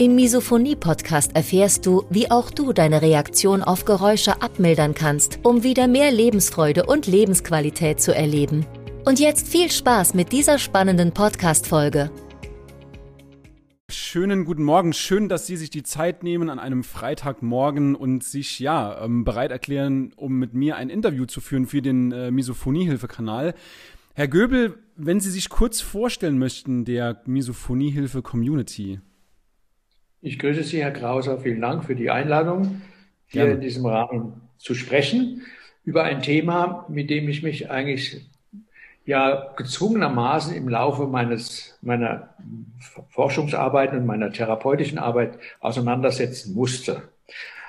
Im Misophonie-Podcast erfährst du, wie auch du deine Reaktion auf Geräusche abmildern kannst, um wieder mehr Lebensfreude und Lebensqualität zu erleben. Und jetzt viel Spaß mit dieser spannenden Podcast-Folge. Schönen guten Morgen. Schön, dass Sie sich die Zeit nehmen an einem Freitagmorgen und sich ja ähm, bereit erklären, um mit mir ein Interview zu führen für den äh, Misophonie-Hilfe-Kanal. Herr Göbel, wenn Sie sich kurz vorstellen möchten, der Misophonie-Hilfe-Community. Ich grüße Sie, Herr Krauser. Vielen Dank für die Einladung, hier Gerne. in diesem Rahmen zu sprechen über ein Thema, mit dem ich mich eigentlich ja gezwungenermaßen im Laufe meines, meiner Forschungsarbeit und meiner therapeutischen Arbeit auseinandersetzen musste.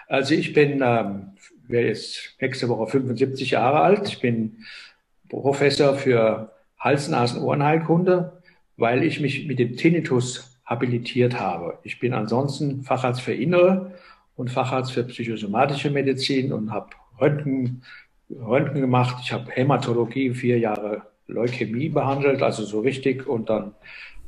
Also ich bin, ähm, wäre jetzt nächste Woche 75 Jahre alt. Ich bin Professor für Hals-, Nasen-, Ohrenheilkunde, weil ich mich mit dem Tinnitus habilitiert habe. Ich bin ansonsten Facharzt für Innere und Facharzt für psychosomatische Medizin und habe Röntgen, Röntgen gemacht. Ich habe Hämatologie, vier Jahre Leukämie behandelt, also so richtig, und dann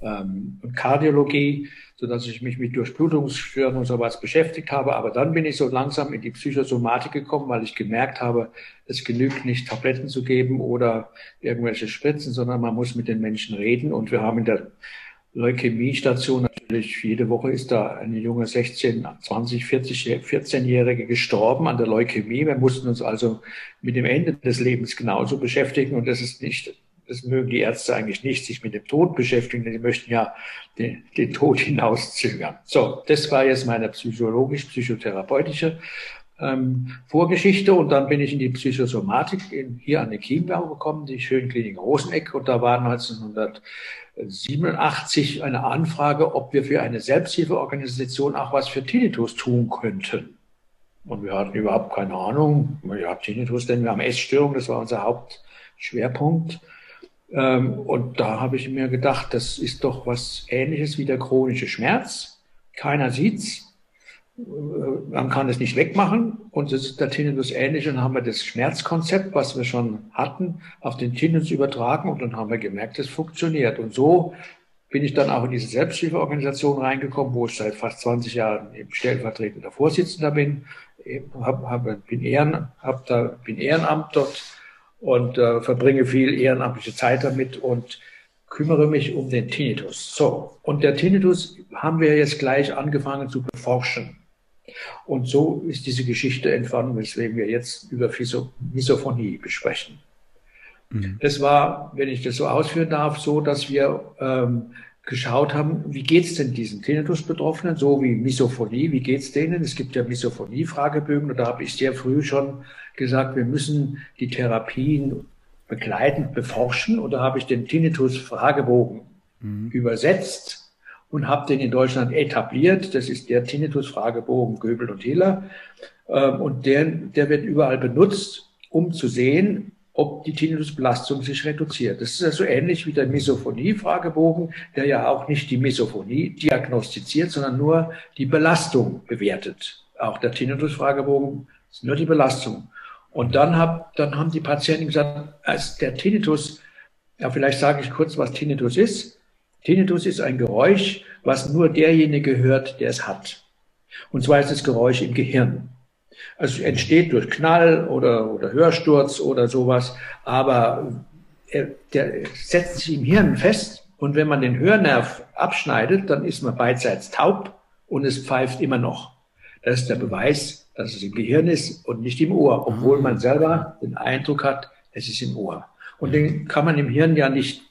ähm, Kardiologie, so dass ich mich mit Durchblutungsstörungen und sowas beschäftigt habe. Aber dann bin ich so langsam in die Psychosomatik gekommen, weil ich gemerkt habe, es genügt nicht, Tabletten zu geben oder irgendwelche Spritzen, sondern man muss mit den Menschen reden. Und wir haben in der Leukämiestation. Natürlich jede Woche ist da eine junge 16, 20, 40, 14-Jährige gestorben an der Leukämie. Wir mussten uns also mit dem Ende des Lebens genauso beschäftigen und das ist nicht, das mögen die Ärzte eigentlich nicht, sich mit dem Tod beschäftigen, denn die möchten ja den, den Tod hinauszögern. So, das war jetzt meine psychologisch-psychotherapeutische ähm, Vorgeschichte und dann bin ich in die Psychosomatik in, hier an den Chiembau gekommen, die Schönklinik Roseneck und da war 1987 eine Anfrage, ob wir für eine Selbsthilfeorganisation auch was für Tinnitus tun könnten. Und wir hatten überhaupt keine Ahnung, ja, Tinnitus, denn wir haben Essstörungen, das war unser Hauptschwerpunkt. Ähm, und da habe ich mir gedacht, das ist doch was Ähnliches wie der chronische Schmerz. Keiner sieht's man kann es nicht wegmachen und das ist der Tinnitus ähnlich. Und haben wir das Schmerzkonzept, was wir schon hatten, auf den Tinnitus übertragen und dann haben wir gemerkt, es funktioniert. Und so bin ich dann auch in diese Selbsthilfeorganisation reingekommen, wo ich seit fast 20 Jahren stellvertretender Vorsitzender bin. Hab, hab, bin, Ehren, hab da, bin Ehrenamt dort und äh, verbringe viel ehrenamtliche Zeit damit und kümmere mich um den Tinnitus. So, und der Tinnitus haben wir jetzt gleich angefangen zu beforschen. Und so ist diese Geschichte entstanden, weswegen wir jetzt über Misophonie besprechen. Mhm. Das war, wenn ich das so ausführen darf, so, dass wir ähm, geschaut haben, wie geht's denn diesen Tinnitus-Betroffenen, so wie Misophonie, wie geht's denen? Es gibt ja Misophonie-Fragebögen und da habe ich sehr früh schon gesagt, wir müssen die Therapien begleitend beforschen und da habe ich den Tinnitus-Fragebogen mhm. übersetzt und habe den in Deutschland etabliert. Das ist der Tinnitus-Fragebogen Göbel und Hiller. Ähm, und der, der wird überall benutzt, um zu sehen, ob die Tinnitusbelastung sich reduziert. Das ist also ähnlich wie der Misophonie-Fragebogen, der ja auch nicht die Misophonie diagnostiziert, sondern nur die Belastung bewertet. Auch der Tinnitus-Fragebogen ist nur die Belastung. Und dann, hab, dann haben die Patienten gesagt, als der Tinnitus, ja, vielleicht sage ich kurz, was Tinnitus ist. Tinnitus ist ein Geräusch, was nur derjenige hört, der es hat. Und zwar ist das Geräusch im Gehirn. Also es entsteht durch Knall oder, oder Hörsturz oder sowas, aber er, der setzt sich im Hirn fest und wenn man den Hörnerv abschneidet, dann ist man beidseits taub und es pfeift immer noch. Das ist der Beweis, dass es im Gehirn ist und nicht im Ohr, obwohl man selber den Eindruck hat, es ist im Ohr. Und den kann man im Hirn ja nicht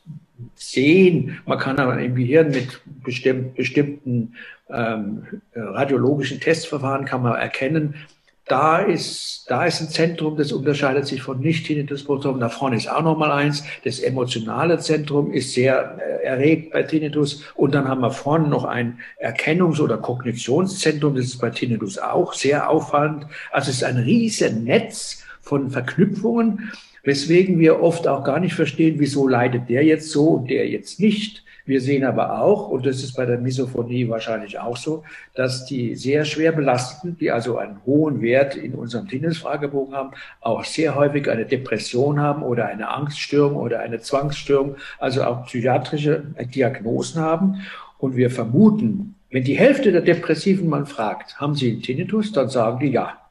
sehen. Man kann aber im Gehirn mit bestimmt, bestimmten ähm, radiologischen Testverfahren kann man erkennen, da ist, da ist ein Zentrum, das unterscheidet sich von Nicht-Tinnitus-Betroffenen. Da vorne ist auch nochmal eins. Das emotionale Zentrum ist sehr äh, erregt bei Tinnitus. Und dann haben wir vorne noch ein Erkennungs- oder Kognitionszentrum. Das ist bei Tinnitus auch sehr auffallend. Also es ist ein riesen Netz von Verknüpfungen, weswegen wir oft auch gar nicht verstehen, wieso leidet der jetzt so und der jetzt nicht. Wir sehen aber auch, und das ist bei der Misophonie wahrscheinlich auch so, dass die sehr schwer belasteten, die also einen hohen Wert in unserem Tinnitus-Fragebogen haben, auch sehr häufig eine Depression haben oder eine Angststörung oder eine Zwangsstörung, also auch psychiatrische Diagnosen haben. Und wir vermuten, wenn die Hälfte der Depressiven man fragt, haben sie einen Tinnitus, dann sagen die ja.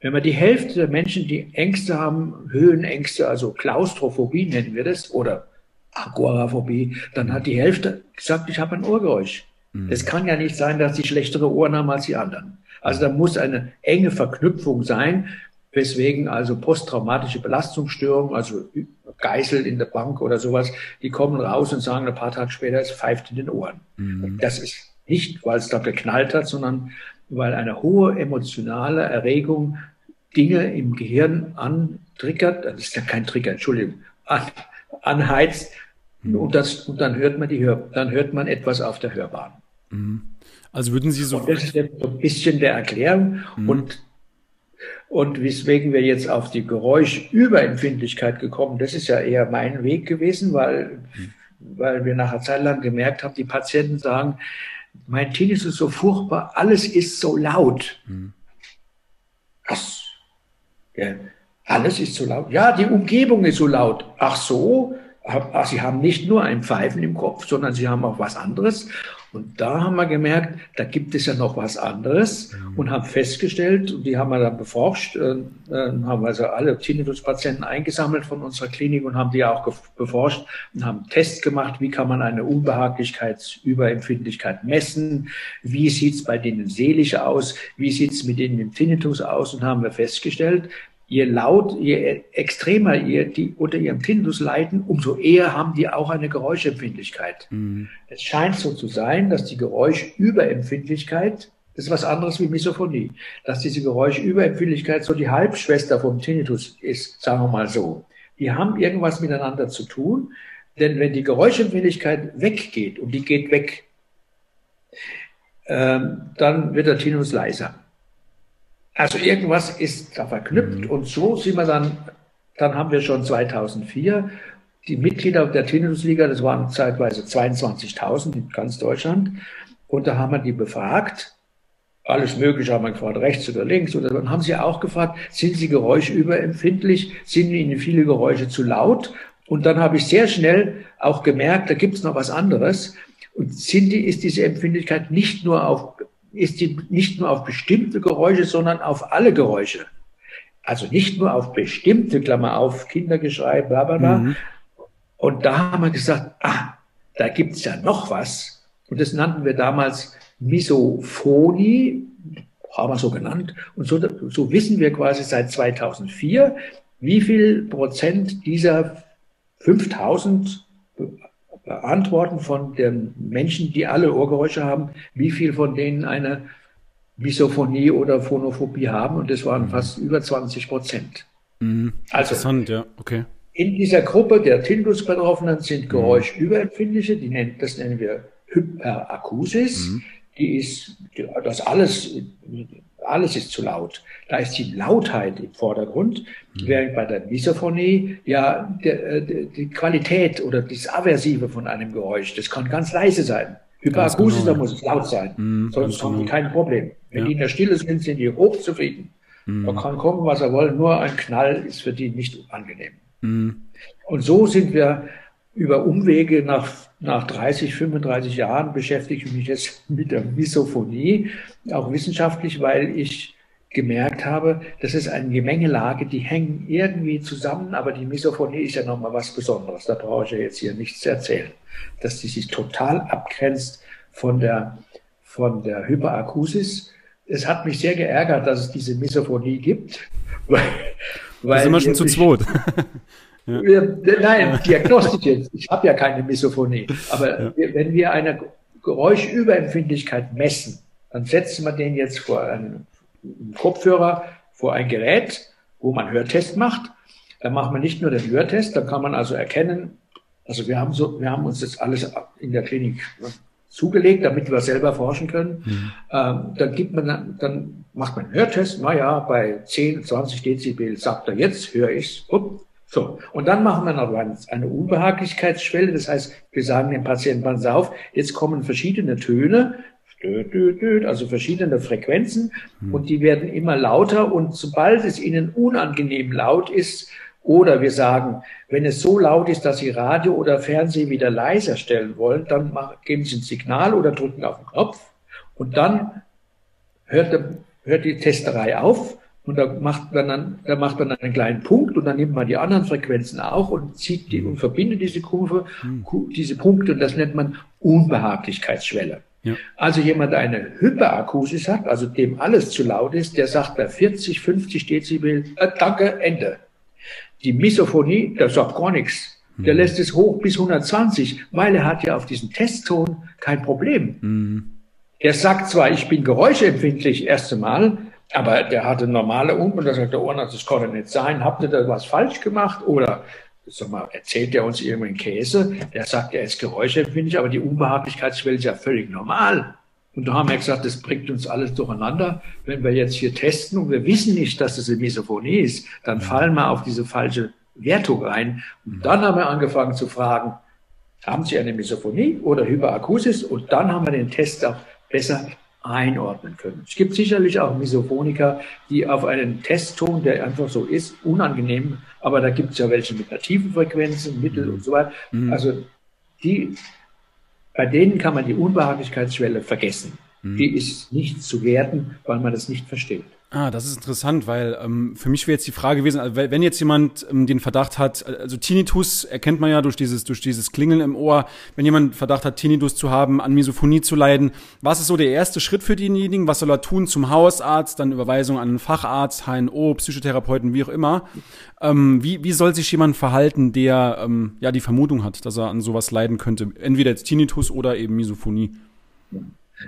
Wenn man die Hälfte der Menschen, die Ängste haben, Höhenängste, also Klaustrophobie nennen wir das, oder Agoraphobie, dann hat die Hälfte gesagt, ich habe ein Ohrgeräusch. Mhm. Es kann ja nicht sein, dass sie schlechtere Ohren haben als die anderen. Also da muss eine enge Verknüpfung sein, weswegen also posttraumatische Belastungsstörungen, also Geißel in der Bank oder sowas, die kommen raus und sagen ein paar Tage später, es pfeift in den Ohren. Mhm. Das ist nicht, weil es da geknallt hat, sondern weil eine hohe emotionale Erregung Dinge im Gehirn antriggert, das ist ja kein Trigger, Entschuldigung, an, anheizt, Mhm. Und, das, und dann hört man die Hör, dann hört man etwas auf der Hörbahn. Mhm. Also würden Sie so. Und das ist ein bisschen der Erklärung. Mhm. Und, und weswegen wir jetzt auf die Geräuschüberempfindlichkeit gekommen, das ist ja eher mein Weg gewesen, weil, mhm. weil wir nach einer Zeit lang gemerkt haben, die Patienten sagen, mein Tinnitus ist so furchtbar, alles ist so laut. Mhm. Alles ist so laut. Ja, die Umgebung ist so laut. Ach so, Sie haben nicht nur ein Pfeifen im Kopf, sondern Sie haben auch was anderes. Und da haben wir gemerkt, da gibt es ja noch was anderes mhm. und haben festgestellt, und die haben wir dann beforscht, äh, äh, haben also alle Tinnitus-Patienten eingesammelt von unserer Klinik und haben die auch beforscht und haben Tests gemacht, wie kann man eine Unbehaglichkeitsüberempfindlichkeit messen, wie sieht's bei denen seelisch aus, wie sieht's mit denen im Tinnitus aus und haben wir festgestellt, je laut, je extremer ihr die unter ihrem Tinnitus leiden, umso eher haben die auch eine Geräuschempfindlichkeit. Mhm. Es scheint so zu sein, dass die Geräuschüberempfindlichkeit, das ist was anderes wie Misophonie, dass diese Geräuschüberempfindlichkeit so die Halbschwester vom Tinnitus ist, sagen wir mal so. Die haben irgendwas miteinander zu tun, denn wenn die Geräuschempfindlichkeit weggeht und die geht weg, ähm, dann wird der Tinnitus leiser. Also irgendwas ist da verknüpft mhm. und so sind wir dann, dann haben wir schon 2004 die Mitglieder der Tinnitusliga, das waren zeitweise 22.000 in ganz Deutschland, und da haben wir die befragt. Alles Mögliche haben wir gefragt, rechts oder links. Oder dann haben sie auch gefragt, sind sie geräuschüberempfindlich? Sind ihnen viele Geräusche zu laut? Und dann habe ich sehr schnell auch gemerkt, da gibt es noch was anderes. Und sind die, ist diese Empfindlichkeit nicht nur auf ist die nicht nur auf bestimmte Geräusche, sondern auf alle Geräusche. Also nicht nur auf bestimmte, Klammer auf, Kindergeschrei, bla bla bla. Mhm. Und da haben wir gesagt, ah, da gibt's ja noch was. Und das nannten wir damals Misophonie, haben wir so genannt. Und so, so wissen wir quasi seit 2004, wie viel Prozent dieser 5000 Antworten von den Menschen, die alle Ohrgeräusche haben, wie viel von denen eine Misophonie oder Phonophobie haben. Und das waren mhm. fast über 20 Prozent. Mhm. Also, Interessant, ja, okay. In dieser Gruppe der Tinnitus-Betroffenen sind. Geräuschüberempfindliche, die nennen, das nennen wir Hyperakusis. Mhm. Die ist, das alles alles ist zu laut. Da ist die Lautheit im Vordergrund, mhm. während bei der Misophonie ja der, der, die Qualität oder das Aversive von einem Geräusch, das kann ganz leise sein. Hyperakusis, genau. da muss es laut sein, mhm, sonst haben die genau. kein Problem. Wenn ja. die in der Stille sind, sind die hochzufrieden. Mhm. Man kann kommen, was er will, nur ein Knall ist für die nicht angenehm. Mhm. Und so sind wir über Umwege nach, nach 30, 35 Jahren beschäftige ich mich jetzt mit der Misophonie, auch wissenschaftlich, weil ich gemerkt habe, das ist eine Gemengelage, die hängen irgendwie zusammen, aber die Misophonie ist ja nochmal was Besonderes. Da brauche ich ja jetzt hier nichts zu erzählen. Dass die sich total abgrenzt von der, von der Hyperakusis. Es hat mich sehr geärgert, dass es diese Misophonie gibt. Weil, weil da sind wir schon zu zweit. Ja. Nein, Diagnostik jetzt. Ich habe ja keine Misophonie. Aber ja. wenn wir eine Geräuschüberempfindlichkeit messen, dann setzen wir den jetzt vor einen Kopfhörer vor ein Gerät, wo man Hörtest macht. Da macht man nicht nur den Hörtest, da kann man also erkennen, also wir haben so, wir haben uns das alles in der Klinik zugelegt, damit wir selber forschen können. Mhm. Ähm, dann gibt man, dann, dann macht man einen Hörtest. Naja, bei 10, 20 Dezibel sagt er jetzt, höre ich's. Upp, so. Und dann machen wir noch eine Unbehaglichkeitsschwelle. Das heißt, wir sagen dem Patienten, pass auf, jetzt kommen verschiedene Töne, also verschiedene Frequenzen, mhm. und die werden immer lauter. Und sobald es ihnen unangenehm laut ist, oder wir sagen, wenn es so laut ist, dass Sie Radio oder Fernsehen wieder leiser stellen wollen, dann geben Sie ein Signal oder drücken auf den Knopf und dann hört, hört die Testerei auf und da macht man dann, da macht man einen kleinen Punkt und dann nimmt man die anderen Frequenzen auch und zieht die und verbindet diese Kurve, diese Punkte und das nennt man Unbehaglichkeitsschwelle. Ja. Also jemand, der eine Hyperakusis hat, also dem alles zu laut ist, der sagt bei 40, 50 Dezibel, äh, danke, Ende. Die Misophonie, der sagt gar nichts. Der mhm. lässt es hoch bis 120, weil er hat ja auf diesen Testton kein Problem. Mhm. Er sagt zwar, ich bin geräuschempfindlich, erste Mal, aber der hatte normale und da sagt der Ohrenarzt, das doch nicht sein. Habt ihr da was falsch gemacht? Oder sag mal, erzählt er uns irgendeinen Käse? Der sagt, er ist geräuschempfindlich, aber die Unbehaglichkeitsschwelle ist ja völlig normal. Und da haben wir gesagt, das bringt uns alles durcheinander. Wenn wir jetzt hier testen und wir wissen nicht, dass es eine Misophonie ist, dann fallen wir auf diese falsche Wertung rein. Und dann haben wir angefangen zu fragen, haben Sie eine Misophonie oder Hyperakusis? Und dann haben wir den Test auch besser einordnen können. Es gibt sicherlich auch Misophoniker, die auf einen Testton, der einfach so ist, unangenehm, aber da gibt es ja welche mit tiefen Frequenz, Mittel und so weiter. Mhm. Also die bei denen kann man die Unbehaglichkeitsschwelle vergessen. Mhm. Die ist nicht zu werten, weil man das nicht versteht. Ah, das ist interessant, weil ähm, für mich wäre jetzt die Frage gewesen, also, wenn jetzt jemand ähm, den Verdacht hat, also Tinnitus erkennt man ja durch dieses durch dieses Klingeln im Ohr, wenn jemand Verdacht hat, Tinnitus zu haben, an Misophonie zu leiden, was ist so der erste Schritt für denjenigen? Was soll er tun zum Hausarzt, dann Überweisung an einen Facharzt, HNO, Psychotherapeuten, wie auch immer? Ähm, wie, wie soll sich jemand verhalten, der ähm, ja die Vermutung hat, dass er an sowas leiden könnte? Entweder jetzt Tinnitus oder eben Misophonie.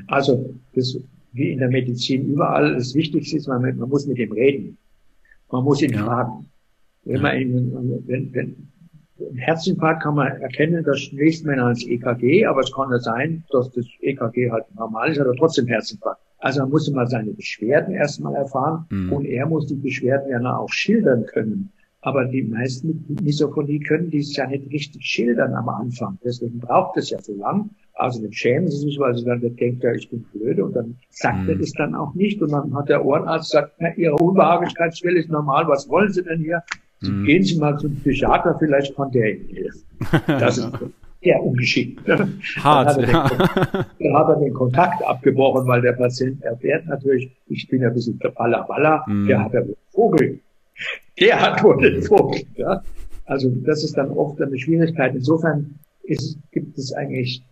Also das wie in der Medizin überall, das Wichtigste ist, man, man muss mit ihm reden. Man muss ihn ja. fragen. Wenn man ihn, wenn, wenn, ein Herzinfarkt kann man erkennen, das schließt man als EKG, aber es kann ja sein, dass das EKG halt normal ist, aber trotzdem Herzinfarkt. Also man muss mal seine Beschwerden erstmal erfahren mhm. und er muss die Beschwerden ja auch schildern können. Aber die meisten mit Misophonie können dies ja nicht richtig schildern am Anfang. Deswegen braucht es ja so lang. Also dann schämen sie sich, weil sie dann denkt, ja, ich bin blöde und dann sagt mhm. er das dann auch nicht. Und dann hat der Ohrenarzt gesagt, na, Ihre Unbehaglichkeitsschwelle ist normal, was wollen Sie denn hier? Mhm. Gehen Sie mal zum Psychiater, vielleicht kann der Ihnen helfen. Das ist sehr ungeschickt. Hart, dann hat, ja. dann hat er den Kontakt abgebrochen, weil der Patient erfährt natürlich, ich bin ja ein bisschen Balla Balla, mhm. der hat ja wohl Vogel. Der hat wohl den Vogel. Ja? Also das ist dann oft eine Schwierigkeit. Insofern ist, gibt es eigentlich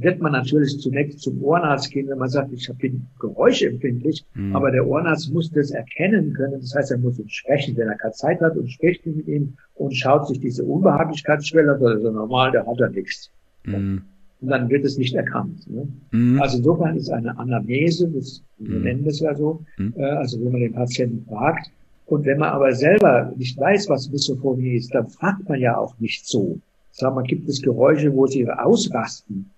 wird man natürlich zunächst zum Ohrenarzt gehen, wenn man sagt, ich bin geräuschempfindlich, mhm. aber der Ohrenarzt muss das erkennen können. Das heißt, er muss ihn sprechen, wenn er keine Zeit hat und spricht mit ihm und schaut sich diese Unbehaglichkeitsschwelle, das ist normal, der hat er nichts. Mhm. Und dann wird es nicht erkannt. Ne? Mhm. Also insofern ist eine Anamnese, das, wir mhm. nennen das ja so, mhm. äh, also wenn man den Patienten fragt, und wenn man aber selber nicht weiß, was Misophonie ist, dann fragt man ja auch nicht so. Sagen wir, gibt es Geräusche, wo sie ausrasten?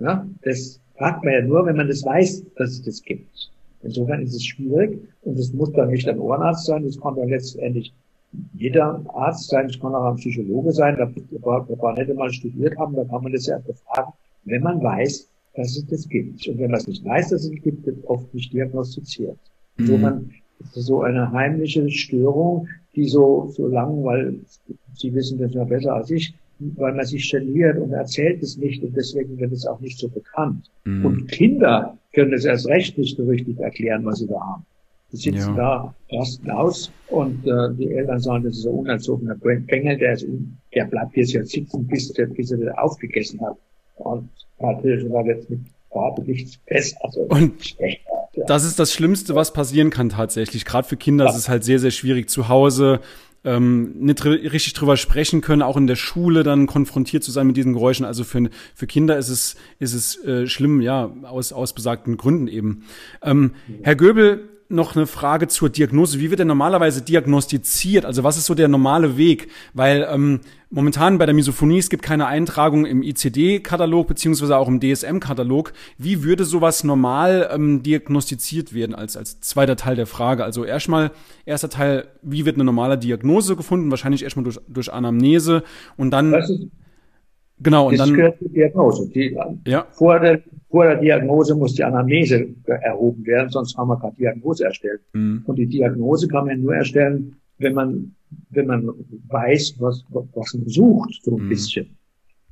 Ja, das fragt man ja nur, wenn man das weiß, dass es das gibt. Insofern ist es schwierig und es muss dann nicht ein Ohrenarzt sein, es kann dann letztendlich jeder Arzt sein, es kann auch ein Psychologe sein, da wir nicht mal studiert haben, da kann man das ja befragen, wenn man weiß, dass es das gibt. Und wenn man es nicht weiß, dass es es gibt, wird oft nicht diagnostiziert. Mhm. Ist es so eine heimliche Störung, die so, so lang, weil Sie wissen das ja besser als ich, weil man sich geniert und erzählt es nicht und deswegen wird es auch nicht so bekannt. Mhm. Und Kinder können es erst recht nicht so richtig erklären, was sie da haben. Die sitzen ja. da, rasten aus und äh, die Eltern sagen, das ist ein unerzogener Bengel, der, ist, der bleibt jetzt ja sitzen, bis, der, bis er das aufgegessen hat. Und natürlich war jetzt mit Farbe nichts besser. Also und schlechter. Das ist das Schlimmste, was passieren kann tatsächlich. Gerade für Kinder ja. ist es halt sehr, sehr schwierig zu Hause ähm, nicht richtig drüber sprechen können, auch in der Schule dann konfrontiert zu sein mit diesen Geräuschen. Also für, für Kinder ist es, ist es äh, schlimm, ja, aus, aus besagten Gründen eben. Ähm, Herr Göbel, noch eine Frage zur Diagnose. Wie wird denn normalerweise diagnostiziert? Also was ist so der normale Weg? Weil ähm, momentan bei der Misophonie, es gibt keine Eintragung im ICD-Katalog beziehungsweise auch im DSM-Katalog. Wie würde sowas normal ähm, diagnostiziert werden als, als zweiter Teil der Frage? Also erstmal, erster Teil, wie wird eine normale Diagnose gefunden? Wahrscheinlich erstmal durch, durch Anamnese und dann... Genau, und das dann. gehört zur Diagnose. Die, ja. vor, der, vor der Diagnose muss die Anamnese erhoben werden, sonst haben wir keine Diagnose erstellt. Mhm. Und die Diagnose kann man nur erstellen, wenn man, wenn man weiß, was, was man sucht, so ein mhm. bisschen.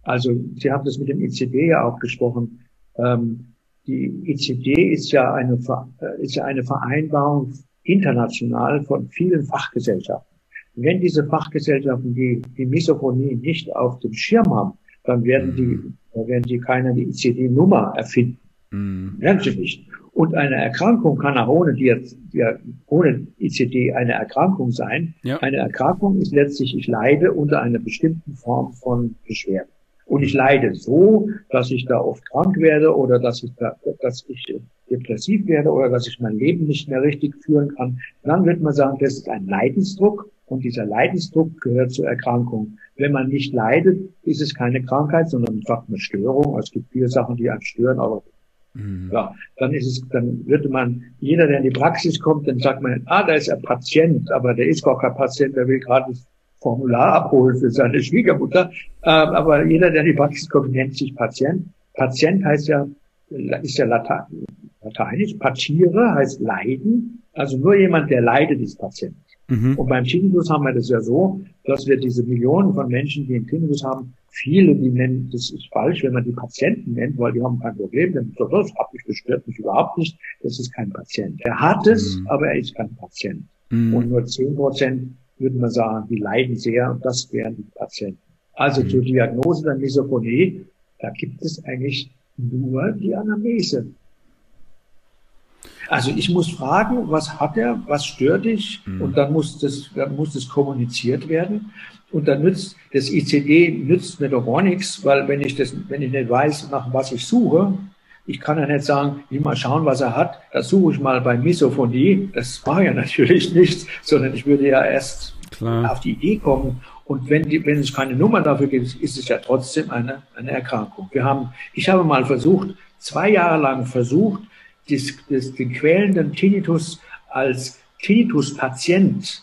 Also, Sie haben das mit dem ICD ja auch gesprochen. Ähm, die ICD ist ja eine, äh, ist ja eine Vereinbarung international von vielen Fachgesellschaften. Wenn diese Fachgesellschaften die, die Misophonie nicht auf dem Schirm haben, dann werden die, dann werden die keine ICD-Nummer erfinden. Mhm. Werden sie nicht. Und eine Erkrankung kann auch ohne, die, die, ohne ICD eine Erkrankung sein. Ja. Eine Erkrankung ist letztlich, ich leide unter einer bestimmten Form von Beschwerden. Und ich leide so, dass ich da oft krank werde oder dass ich, da, dass ich depressiv werde oder dass ich mein Leben nicht mehr richtig führen kann. Dann wird man sagen, das ist ein Leidensdruck und dieser Leidensdruck gehört zur Erkrankung. Wenn man nicht leidet, ist es keine Krankheit, sondern einfach eine Störung. Es gibt viele Sachen, die einen stören, aber mhm. ja, dann ist es, dann würde man, jeder, der in die Praxis kommt, dann sagt man, ah, da ist ein Patient, aber der ist gar kein Patient, der will gerade das Formular abholen für seine Schwiegermutter. Ähm, aber jeder, der in die Praxis kommt, nennt sich Patient. Patient heißt ja, ist ja Lateinisch. Patiere heißt leiden. Also nur jemand, der leidet, ist Patient. Mhm. Und beim Tinnitus haben wir das ja so, dass wir diese Millionen von Menschen, die einen Tinnitus haben, viele, die nennen, das ist falsch, wenn man die Patienten nennt, weil die haben kein Problem, dann sagt, das hat mich gestört, mich überhaupt nicht, das ist kein Patient. Er hat es, mhm. aber er ist kein Patient. Mhm. Und nur zehn Prozent würden wir sagen, die leiden sehr und das wären die Patienten. Also mhm. zur Diagnose der Misophonie, da gibt es eigentlich nur die Anamnese. Also ich muss fragen, was hat er, was stört dich? Mhm. Und dann muss das, dann muss das kommuniziert werden. Und dann nützt, das ICD nützt mir doch auch nichts, weil wenn ich das, wenn ich nicht weiß, nach was ich suche, ich kann ja nicht sagen, ich mal schauen, was er hat, das suche ich mal bei Misophonie. Das war ja natürlich nichts, sondern ich würde ja erst Klar. auf die Idee kommen. Und wenn, die, wenn es keine Nummer dafür gibt, ist es ja trotzdem eine, eine Erkrankung. Wir haben, ich habe mal versucht, zwei Jahre lang versucht, des, des, den quälenden Tinnitus als Tinnitus-Patient,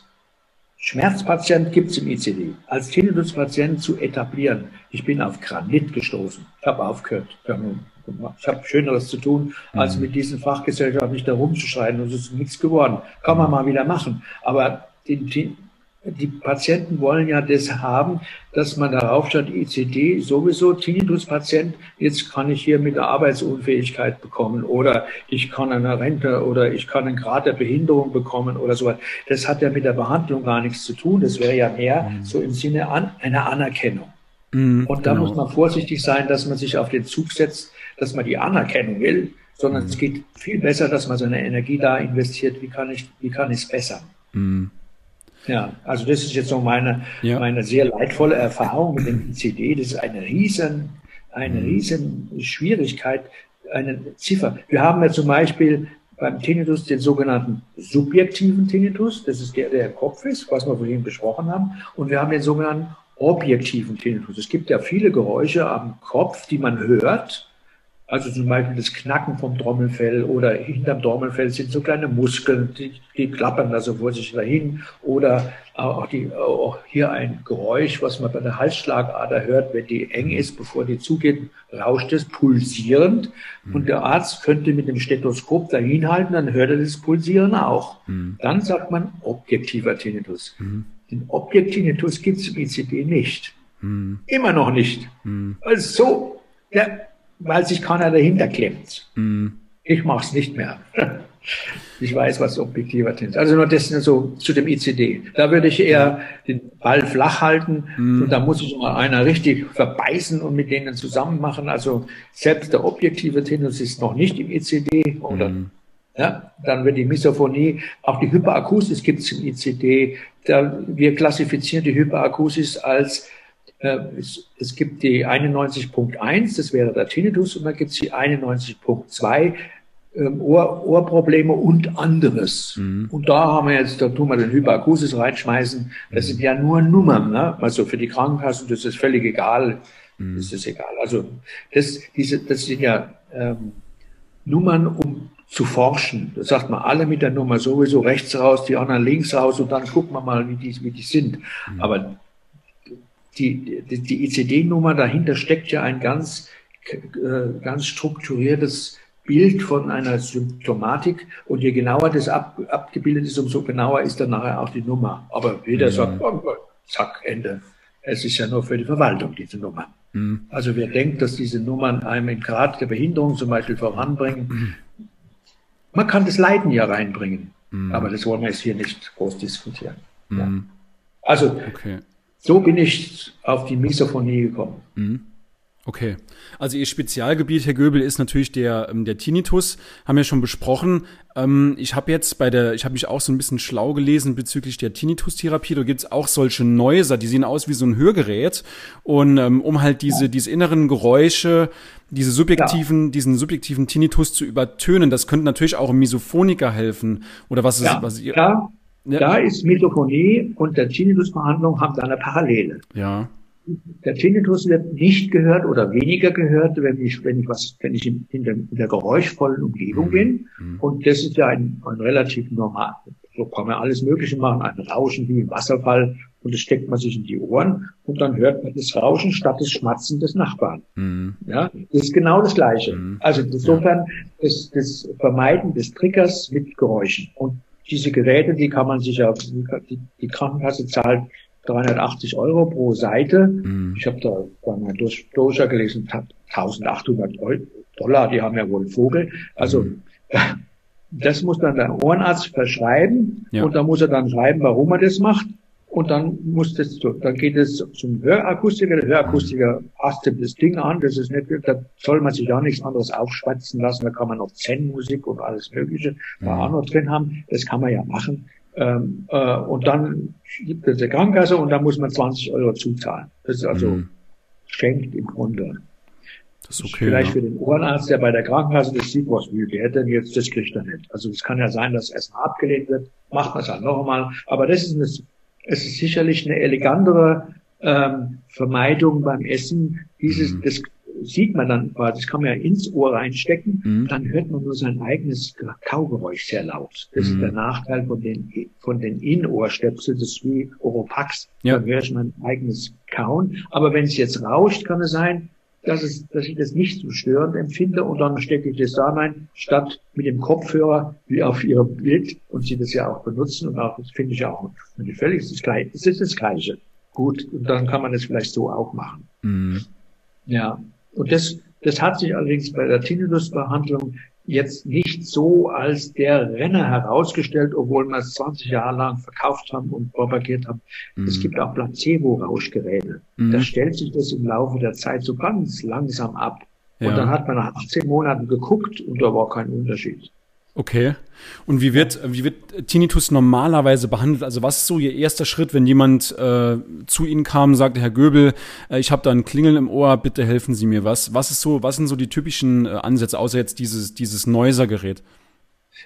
Schmerzpatient gibt es im ICD, als Tinnitus-Patient zu etablieren. Ich bin auf Granit gestoßen. Ich habe aufgehört. Ich habe Schöneres zu tun, als mhm. mit diesen Fachgesellschaften nicht da rumzuschreien. Und es ist nichts geworden. Kann man mal wieder machen. Aber den, die Patienten wollen ja das haben, dass man darauf statt ICD sowieso Tinnitus-Patient, jetzt kann ich hier mit der Arbeitsunfähigkeit bekommen oder ich kann eine Rente oder ich kann einen Grad der Behinderung bekommen oder so. Das hat ja mit der Behandlung gar nichts zu tun. Das wäre ja mehr mhm. so im Sinne an einer Anerkennung. Mhm, Und da genau. muss man vorsichtig sein, dass man sich auf den Zug setzt, dass man die Anerkennung will, sondern mhm. es geht viel besser, dass man seine Energie da investiert. Wie kann ich, wie kann ich es bessern? Ja, also das ist jetzt so meine, ja. meine sehr leidvolle Erfahrung mit dem ICD. Das ist eine riesen, eine mhm. riesen Schwierigkeit, eine Ziffer. Wir haben ja zum Beispiel beim Tinnitus den sogenannten subjektiven Tinnitus. Das ist der, der im Kopf ist, was wir vorhin besprochen haben. Und wir haben den sogenannten objektiven Tinnitus. Es gibt ja viele Geräusche am Kopf, die man hört, also zum Beispiel das Knacken vom Trommelfell oder hinterm Trommelfell sind so kleine Muskeln, die, die klappern da so vor sich dahin. Oder auch, die, auch hier ein Geräusch, was man bei der Halsschlagader hört, wenn die eng ist, bevor die zugeht, rauscht es pulsierend. Mhm. Und der Arzt könnte mit dem Stethoskop dahin halten, dann hört er das Pulsieren auch. Mhm. Dann sagt man objektiver Tinnitus. Mhm. Den objektiven Tinnitus gibt es im ICD nicht. Mhm. Immer noch nicht. Mhm. Also so, der weil sich keiner dahinter klemmt. Mhm. Ich mache es nicht mehr. Ich weiß, was objektiver ist. Also nur das so zu dem ICD. Da würde ich eher den Ball flach halten mhm. und da muss sich mal einer richtig verbeißen und mit denen zusammen machen. Also selbst der objektive Tinnitus ist noch nicht im ICD oder mhm. ja, dann wird die Misophonie, auch die Hyperakusis gibt es im ICD. Da, wir klassifizieren die Hyperakusis als es, es gibt die 91.1, das wäre der Tinnitus, und dann gibt es die 91.2, ähm, Ohr, Ohrprobleme und anderes. Mhm. Und da haben wir jetzt, da tun wir den Hyperakusis reinschmeißen. Das sind ja nur Nummern, ne? Also für die Krankenkassen, das ist völlig egal. Mhm. Das ist egal. Also das, diese, das sind ja ähm, Nummern, um zu forschen. Da sagt man alle mit der Nummer sowieso rechts raus, die anderen links raus und dann gucken wir mal, wie die, wie die sind. Mhm. Aber die, die, die ICD-Nummer dahinter steckt ja ein ganz, äh, ganz strukturiertes Bild von einer Symptomatik und je genauer das ab, abgebildet ist, umso genauer ist dann nachher auch die Nummer. Aber jeder ja. sagt, oh, zack, Ende. Es ist ja nur für die Verwaltung, diese Nummer. Mhm. Also wer denkt, dass diese Nummern einem in Grad der Behinderung zum Beispiel voranbringen, mhm. man kann das Leiden ja reinbringen. Mhm. Aber das wollen wir jetzt hier nicht groß diskutieren. Ja. Mhm. Also, okay. So bin ich auf die Misophonie gekommen. Mhm. Okay. Also Ihr Spezialgebiet, Herr Göbel, ist natürlich der, ähm, der Tinnitus. Haben wir schon besprochen. Ähm, ich habe jetzt bei der, ich habe mich auch so ein bisschen schlau gelesen bezüglich der Tinnitus-Therapie. Da gibt's auch solche Neuser, die sehen aus wie so ein Hörgerät. Und ähm, um halt diese, diese inneren Geräusche, diese subjektiven, ja. diesen subjektiven Tinnitus zu übertönen, das könnte natürlich auch im Misophoniker helfen. Oder was ist, ja, was ihr, ja. Ja. Da ist Misophonie und der Tinnitusbehandlung haben da eine Parallele. Ja. Der Tinnitus wird nicht gehört oder weniger gehört, wenn ich, wenn ich was, wenn ich in, der, in der geräuschvollen Umgebung mhm. bin. Mhm. Und das ist ja ein, ein relativ normal, so kann man alles Mögliche machen, ein Rauschen wie im Wasserfall und das steckt man sich in die Ohren und dann hört man das Rauschen statt des Schmatzen des Nachbarn. Mhm. Ja, das ist genau das Gleiche. Mhm. Also insofern ja. das, das Vermeiden des Triggers mit Geräuschen. Und diese Geräte, die kann man sich ja, die, die Krankenkasse zahlt 380 Euro pro Seite. Mhm. Ich habe da bei meinem Doja gelesen, 1800 Dollar, die haben ja wohl einen Vogel. Also mhm. das muss dann der Ohrenarzt verschreiben ja. und da muss er dann schreiben, warum er das macht. Und dann muss das, dann geht es zum Hörakustiker. Der Hörakustiker passt das Ding an. Das ist nicht, da soll man sich auch nichts anderes aufschwatzen lassen. Da kann man noch Zen-Musik und alles Mögliche da mhm. auch noch drin haben. Das kann man ja machen. Ähm, äh, und dann gibt es eine Krankenkasse und da muss man 20 Euro zuzahlen. Das ist also mhm. schenkt im Grunde. Das ist okay. Vielleicht ja. für den Ohrenarzt, der bei der Krankenkasse das sieht, was will der denn jetzt, das kriegt er nicht. Also es kann ja sein, dass Essen abgelehnt wird, macht man es halt noch einmal. Aber das ist, eine, es ist sicherlich eine elegantere ähm, Vermeidung beim Essen, dieses, mhm. das sieht man dann quasi, das kann man ja ins Ohr reinstecken, mhm. dann hört man nur sein eigenes Kaugeräusch sehr laut. Das mhm. ist der Nachteil von den, von den Innenohrstöpseln, das ist wie Oropax. Ja. Dann hört man ein eigenes Kauen. Aber wenn es jetzt rauscht, kann es sein, dass, es, dass ich das nicht so störend empfinde und dann stecke ich das da rein, statt mit dem Kopfhörer wie auf ihrem Bild und sie das ja auch benutzen und auch, das finde ich auch völlig das Gleiche. Es ist das Gleiche. Gut, und dann kann man das vielleicht so auch machen. Mhm. Ja. Und das, das hat sich allerdings bei der Tinnitusbehandlung jetzt nicht so als der Renner herausgestellt, obwohl wir es 20 Jahre lang verkauft haben und propagiert haben. Mhm. Es gibt auch Placebo-Rauschgeräte. Mhm. Da stellt sich das im Laufe der Zeit so ganz langsam ab. Ja. Und dann hat man nach 18 Monaten geguckt und da war kein Unterschied. Okay. Und wie wird, wie wird Tinnitus normalerweise behandelt? Also was ist so Ihr erster Schritt, wenn jemand äh, zu Ihnen kam und sagte, Herr Göbel, äh, ich habe da ein Klingeln im Ohr, bitte helfen Sie mir. Was, was ist so, was sind so die typischen äh, Ansätze, außer jetzt dieses, dieses Neuser-Gerät?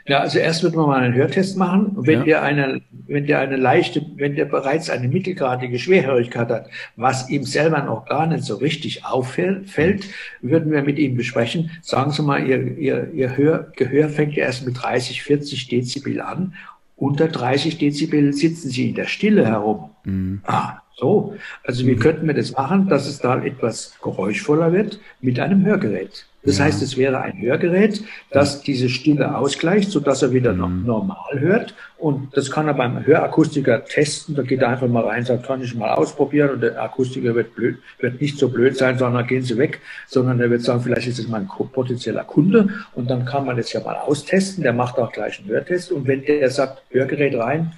Ja, also erst wird man mal einen Hörtest machen. wenn ja. der eine, wenn der eine leichte, wenn der bereits eine mittelgradige Schwerhörigkeit hat, was ihm selber noch gar nicht so richtig auffällt, würden wir mit ihm besprechen. Sagen Sie mal, Ihr, Ihr, Ihr Hör, Gehör fängt ja erst mit 30, 40 Dezibel an. Unter 30 Dezibel sitzen Sie in der Stille herum. Mhm. Ah, so. Also wie mhm. könnten wir das machen, dass es da etwas geräuschvoller wird mit einem Hörgerät? Das ja. heißt, es wäre ein Hörgerät, das diese Stille ausgleicht, so dass er wieder mhm. normal hört. Und das kann er beim Hörakustiker testen. Da geht er einfach mal rein, sagt, kann ich mal ausprobieren. Und der Akustiker wird blöd, wird nicht so blöd sein, sondern gehen Sie weg, sondern er wird sagen, vielleicht ist das mein potenzieller Kunde. Und dann kann man das ja mal austesten. Der macht auch gleich einen Hörtest. Und wenn der sagt, Hörgerät rein,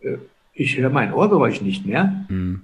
äh, ich höre mein Ohrgeräusch nicht mehr, mhm.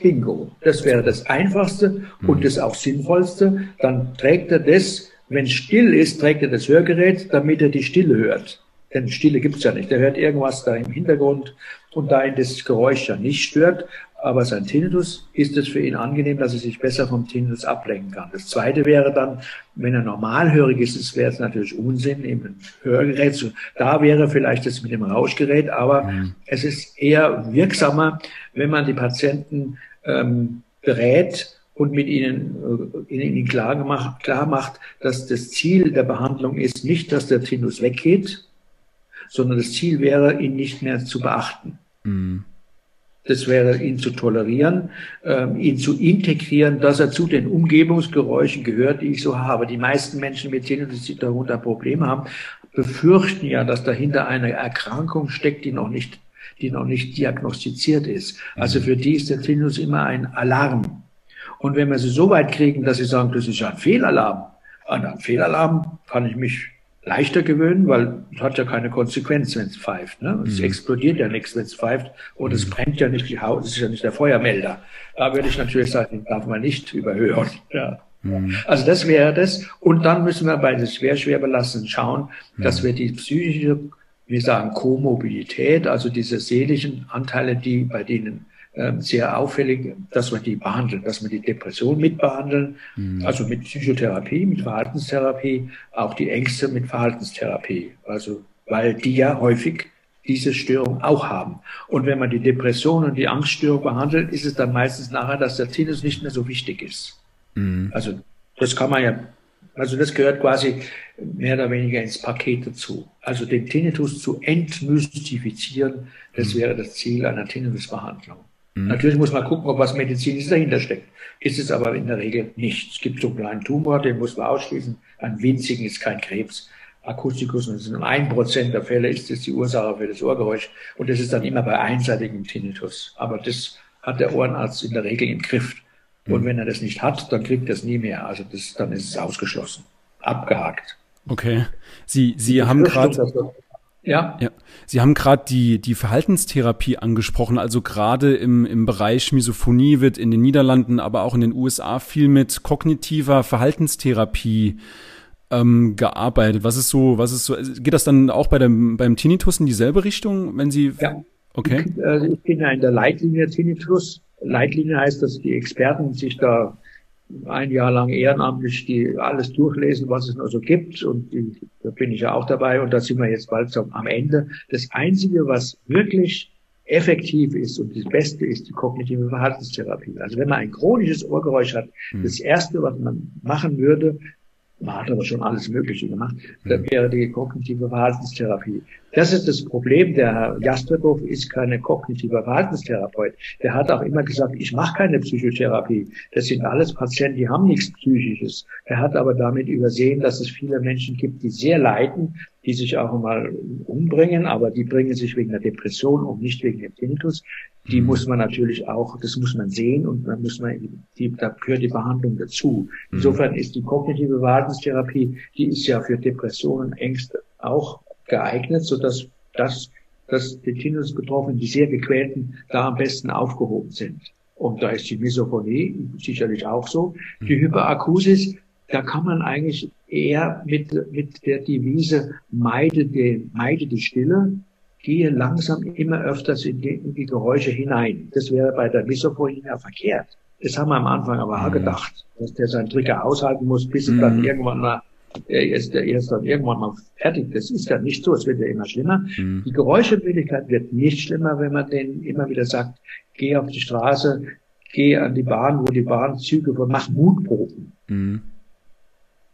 Bingo. Das wäre das Einfachste und das auch Sinnvollste. Dann trägt er das, wenn still ist, trägt er das Hörgerät, damit er die Stille hört. Denn Stille gibt's ja nicht. Er hört irgendwas da im Hintergrund und da ihn das Geräusch ja nicht stört. Aber sein Tinnitus ist es für ihn angenehm, dass er sich besser vom Tinnitus ablenken kann. Das zweite wäre dann, wenn er normalhörig ist, wäre es natürlich Unsinn, eben ein Hörgerät zu, da wäre vielleicht das mit dem Rauschgerät, aber mhm. es ist eher wirksamer, wenn man die Patienten ähm, berät und mit ihnen, äh, ihnen klar, gemacht, klar macht, dass das Ziel der Behandlung ist nicht, dass der Tinnitus weggeht, sondern das Ziel wäre, ihn nicht mehr zu beachten. Mhm. Das wäre, ihn zu tolerieren, ähm, ihn zu integrieren, dass er zu den Umgebungsgeräuschen gehört, die ich so habe. Die meisten Menschen mit Tinnitus, die darunter Probleme haben, befürchten ja, dass dahinter eine Erkrankung steckt, die noch nicht, die noch nicht diagnostiziert ist. Also für die ist der Tinnitus immer ein Alarm. Und wenn wir sie so weit kriegen, dass sie sagen, das ist ja ein Fehlalarm, an einen Fehlalarm kann ich mich leichter gewöhnen, weil es hat ja keine Konsequenz, wenn es pfeift. Ne? Es mhm. explodiert ja nichts, wenn es pfeift und mhm. es brennt ja nicht die Haut, es ist ja nicht der Feuermelder. Da würde ich natürlich sagen, den darf man nicht überhören. Ja. Mhm. Also das wäre das. Und dann müssen wir bei den schwer, schwer belasteten schauen, dass mhm. wir die psychische, wir sagen Komorbidität, also diese seelischen Anteile, die bei denen sehr auffällig, dass wir die behandeln, dass wir die Depression mitbehandeln, mhm. also mit Psychotherapie, mit Verhaltenstherapie, auch die Ängste mit Verhaltenstherapie, also weil die ja häufig diese Störung auch haben. Und wenn man die Depression und die Angststörung behandelt, ist es dann meistens nachher, dass der Tinnitus nicht mehr so wichtig ist. Mhm. Also das kann man ja, also das gehört quasi mehr oder weniger ins Paket dazu. Also den Tinnitus zu entmystifizieren, das mhm. wäre das Ziel einer Tinnitusbehandlung. Mhm. Natürlich muss man gucken, ob was Medizinisches dahinter steckt. Ist es aber in der Regel nicht. Es gibt so einen kleinen Tumor, den muss man ausschließen. Ein winzigen ist kein Krebs. Akustikus, und in einem Prozent der Fälle ist es die Ursache für das Ohrgeräusch. Und das ist dann immer bei einseitigem Tinnitus. Aber das hat der Ohrenarzt in der Regel im Griff. Und mhm. wenn er das nicht hat, dann kriegt er es nie mehr. Also das, dann ist es ausgeschlossen. Abgehakt. Okay. Sie, Sie haben gerade ja. ja. Sie haben gerade die, die Verhaltenstherapie angesprochen. Also gerade im, im Bereich Misophonie wird in den Niederlanden, aber auch in den USA viel mit kognitiver Verhaltenstherapie ähm, gearbeitet. Was ist so, was ist so, geht das dann auch bei dem, beim Tinnitus in dieselbe Richtung, wenn Sie. Ja. Okay. Ich, also ich bin ja in der Leitlinie Tinnitus. Leitlinie heißt, dass die Experten sich da ein Jahr lang ehrenamtlich die alles durchlesen, was es noch so gibt. Und die, da bin ich ja auch dabei. Und da sind wir jetzt bald so am Ende. Das Einzige, was wirklich effektiv ist und das Beste ist die kognitive Verhaltenstherapie. Also wenn man ein chronisches Ohrgeräusch hat, hm. das Erste, was man machen würde, man hat aber schon alles Mögliche gemacht. Mhm. wäre die kognitive Verhaltenstherapie. Das ist das Problem. Der Herr Jastrebov ist keine kognitive Verhaltenstherapeut. Der hat auch immer gesagt, ich mache keine Psychotherapie. Das sind alles Patienten, die haben nichts Psychisches. Er hat aber damit übersehen, dass es viele Menschen gibt, die sehr leiden, die sich auch mal umbringen, aber die bringen sich wegen der Depression und nicht wegen dem Tinnitus. Die mhm. muss man natürlich auch, das muss man sehen und dann muss man, die, da gehört die Behandlung dazu. Mhm. Insofern ist die kognitive Verhaltenstherapie, die ist ja für Depressionen, Ängste auch geeignet, so dass das, dass die Tinnitus-Betroffenen, die sehr gequälten, da am besten aufgehoben sind. Und da ist die Misophonie sicherlich auch so. Die mhm. Hyperakusis, da kann man eigentlich eher mit, mit der Devise meide die, meide die Stille, gehe langsam immer öfters in die, in die Geräusche hinein. Das wäre bei der Misophonie ja verkehrt. Das haben wir am Anfang aber auch mhm. gedacht, dass der seinen Trigger aushalten muss, bis es dann mhm. irgendwann mal er ist, er ist dann irgendwann mal fertig. Das ist ja nicht so, es wird ja immer schlimmer. Mhm. Die Geräuschemüdigkeit wird nicht schlimmer, wenn man denen immer wieder sagt, geh auf die Straße, geh an die Bahn, wo die Bahnzüge, mach Mutproben. Mhm.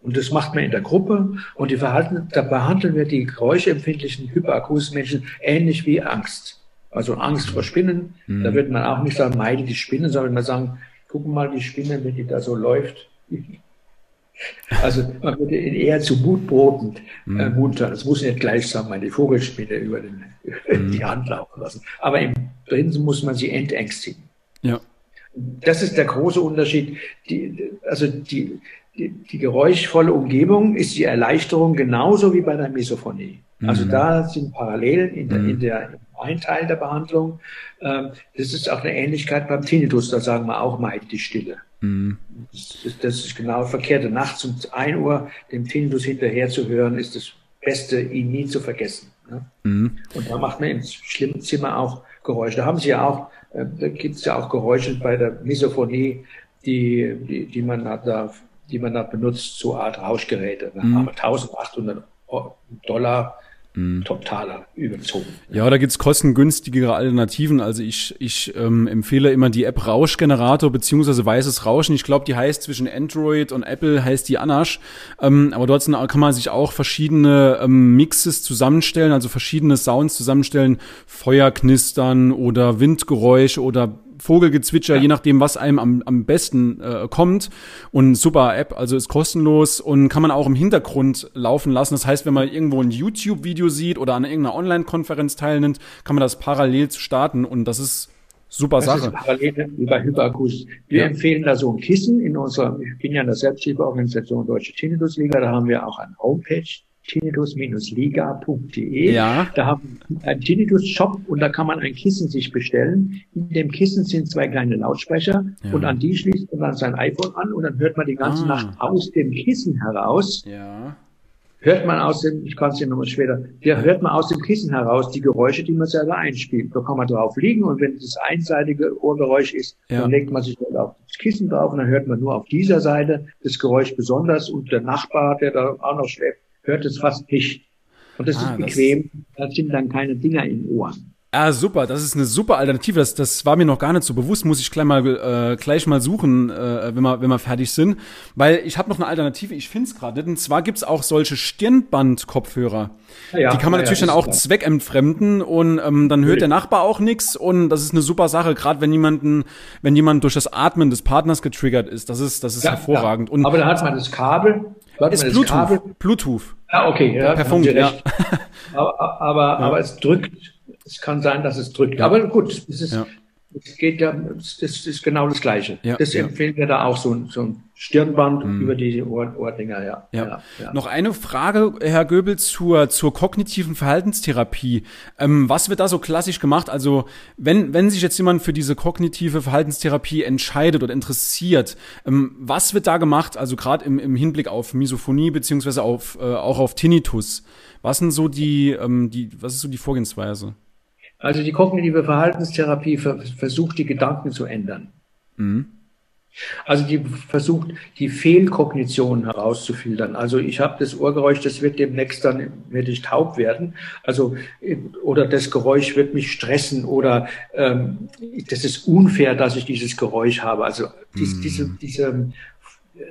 Und das macht man in der Gruppe und die Verhalten, da behandeln wir die geräuschempfindlichen hyperakusen Menschen ähnlich wie Angst. Also Angst vor Spinnen. Mhm. Da wird man auch nicht sagen, meide die Spinnen, sondern man sagen, guck mal die Spinne, wenn die da so läuft. Also man würde ihn eher zu Mutbroten äh, mhm. muntern. Das muss nicht gleich sagen, meine Vogelspinne über den, mhm. die Hand laufen lassen. Aber im Prinzip muss man sie entängstigen. Ja. Das ist der große Unterschied. Die, also die, die, die geräuschvolle Umgebung ist die Erleichterung genauso wie bei der Misophonie. Also mhm. da sind Parallelen in der, in mhm. der ein Teil der Behandlung. Ähm, das ist auch eine Ähnlichkeit beim Tinnitus, da sagen wir auch meid die Stille. Mhm. Das, ist, das ist genau verkehrt. Nachts um ein Uhr dem Tinnitus hinterher zu hören, ist das Beste, ihn nie zu vergessen. Ne? Mhm. Und da macht man im schlimmen Zimmer auch Geräusche. Da haben sie ja auch, äh, da gibt es ja auch Geräusche bei der Misophonie, die, die, die man da, die man da benutzt, so Art Rauschgeräte. Da mhm. haben wir 1800 Dollar Mhm. Totaler überzogen. Ja, da gibt's kostengünstigere Alternativen. Also ich, ich ähm, empfehle immer die App Rauschgenerator beziehungsweise Weißes Rauschen. Ich glaube, die heißt zwischen Android und Apple heißt die Anash. Ähm, aber dort kann man sich auch verschiedene ähm, Mixes zusammenstellen, also verschiedene Sounds zusammenstellen. Feuerknistern oder Windgeräusche oder Vogelgezwitscher, ja. je nachdem, was einem am, am besten äh, kommt. Und super App, also ist kostenlos und kann man auch im Hintergrund laufen lassen. Das heißt, wenn man irgendwo ein YouTube-Video sieht oder an irgendeiner Online-Konferenz teilnimmt, kann man das parallel starten und das ist super das Sache. Ist parallel über Hyperakus. Wir ja. empfehlen da so ein Kissen in unserer, ich bin ja in der Selbsthilfeorganisation Deutsche Tinnitusliga, da haben wir auch eine Homepage, tinnitus-liga.de. Ja. Da haben wir einen Tinnitus-Shop und da kann man ein Kissen sich bestellen. In dem Kissen sind zwei kleine Lautsprecher ja. und an die schließt man sein iPhone an und dann hört man die ganze ah. Nacht aus dem Kissen heraus. Ja. Hört man aus dem, ich kann es dir nochmal später, ja, hört man aus dem Kissen heraus die Geräusche, die man selber einspielt. Da kann man drauf liegen und wenn das einseitige Ohrgeräusch ist, ja. dann legt man sich auf das Kissen drauf und dann hört man nur auf dieser Seite das Geräusch besonders und der Nachbar, der da auch noch schläft, hört es fast nicht. Und das ah, ist bequem, das da sind dann keine Dinger in Ohren. Ah, super, das ist eine super Alternative. Das, das war mir noch gar nicht so bewusst. Muss ich gleich mal, äh, gleich mal suchen, äh, wenn, wir, wenn wir fertig sind. Weil ich habe noch eine Alternative, ich finde es gerade. Und zwar gibt's auch solche Stirnband-Kopfhörer. Ja, die kann man natürlich ja, dann auch klar. zweckentfremden und ähm, dann hört der Nachbar auch nichts und das ist eine super Sache, gerade wenn jemanden, wenn jemand durch das Atmen des Partners getriggert ist. Das ist, das ist hervorragend. Und Aber da hat man das Kabel. Hat ist Bluetooth. Kabel. Bluetooth. Ah, okay, ja. Per Funk, ja. Aber, aber, aber es drückt es kann sein, dass es drückt. Ja. Aber gut, es ist, ja. Es geht ja, es ist genau das Gleiche. Ja, das empfehlen wir da auch so ein, so ein Stirnband mhm. über die Ohr, Ohrdinger, ja. Ja. ja. Noch eine Frage, Herr Göbel, zur, zur kognitiven Verhaltenstherapie. Ähm, was wird da so klassisch gemacht? Also, wenn, wenn sich jetzt jemand für diese kognitive Verhaltenstherapie entscheidet oder interessiert, ähm, was wird da gemacht? Also, gerade im, im Hinblick auf Misophonie beziehungsweise auf, äh, auch auf Tinnitus. Was sind so die, ähm, die, was ist so die Vorgehensweise? Also die kognitive Verhaltenstherapie versucht, die Gedanken zu ändern. Mhm. Also die versucht, die Fehlkognition herauszufiltern. Also ich habe das Ohrgeräusch, das wird demnächst dann, werde ich taub werden. Also, oder das Geräusch wird mich stressen oder ähm, das ist unfair, dass ich dieses Geräusch habe. Also dies, mm. diese, diese,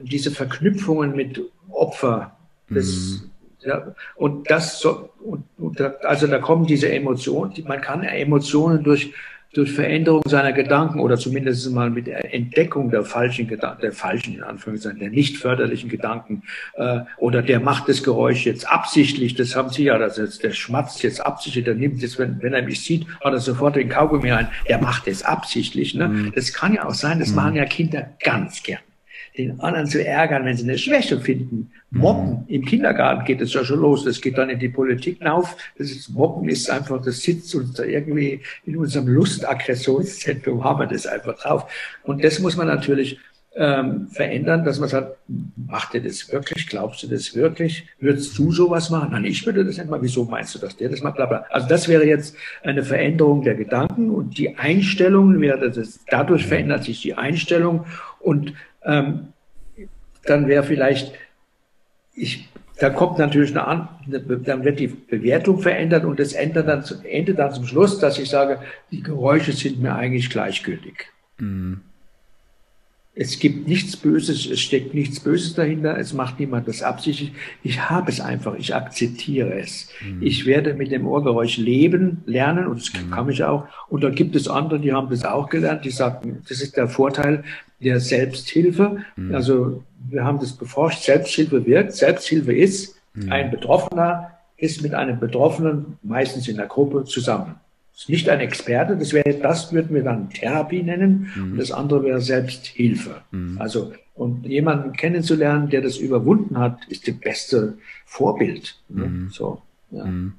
diese Verknüpfungen mit Opfer, das, mm. Ja, und das so, und, und da, also da kommen diese Emotionen, die, man kann Emotionen durch, durch Veränderung seiner Gedanken oder zumindest mal mit der Entdeckung der falschen Gedanken, der falschen in Anführungszeichen, der nicht förderlichen Gedanken äh, oder der macht das Geräusch jetzt absichtlich, das haben Sie ja, das ist, der schmatzt jetzt absichtlich, der nimmt jetzt, wenn, wenn er mich sieht, hat er sofort den Kaugummi ein, der macht es absichtlich. Ne? Mhm. Das kann ja auch sein, das mhm. machen ja Kinder ganz gern den anderen zu ärgern, wenn sie eine Schwäche finden. Mobben. Mhm. Im Kindergarten geht es ja schon los. Das geht dann in die Politik hinauf. Das ist, Mobben ist einfach, das sitzt uns da irgendwie in unserem Lustaggessionszentrum haben wir das einfach drauf. Und das muss man natürlich ähm, verändern, dass man sagt, macht ihr das wirklich? Glaubst du das wirklich? Würdest du sowas machen? Nein, ich würde das nicht mal. Wieso meinst du, dass der das macht? Blablabla. Also das wäre jetzt eine Veränderung der Gedanken und die Einstellung wäre das. Dadurch verändert sich die Einstellung und ähm, dann wäre vielleicht, ich, da kommt natürlich eine, an, dann wird die Bewertung verändert und das endet dann, endet dann zum Schluss, dass ich sage, die Geräusche sind mir eigentlich gleichgültig. Mhm. Es gibt nichts Böses, es steckt nichts Böses dahinter, es macht niemand das absichtlich. Ich habe es einfach, ich akzeptiere es. Mhm. Ich werde mit dem Ohrgeräusch leben, lernen und das mhm. kann ich auch. Und dann gibt es andere, die haben das auch gelernt, die sagen, das ist der Vorteil der Selbsthilfe. Mhm. Also wir haben das beforscht, Selbsthilfe wirkt. Selbsthilfe ist, mhm. ein Betroffener ist mit einem Betroffenen meistens in der Gruppe zusammen ist nicht ein Experte, das wäre, das würden wir dann Therapie nennen mhm. und das andere wäre Selbsthilfe. Mhm. Also, und jemanden kennenzulernen, der das überwunden hat, ist das beste Vorbild. Ne? Mhm. So, ja. Mhm.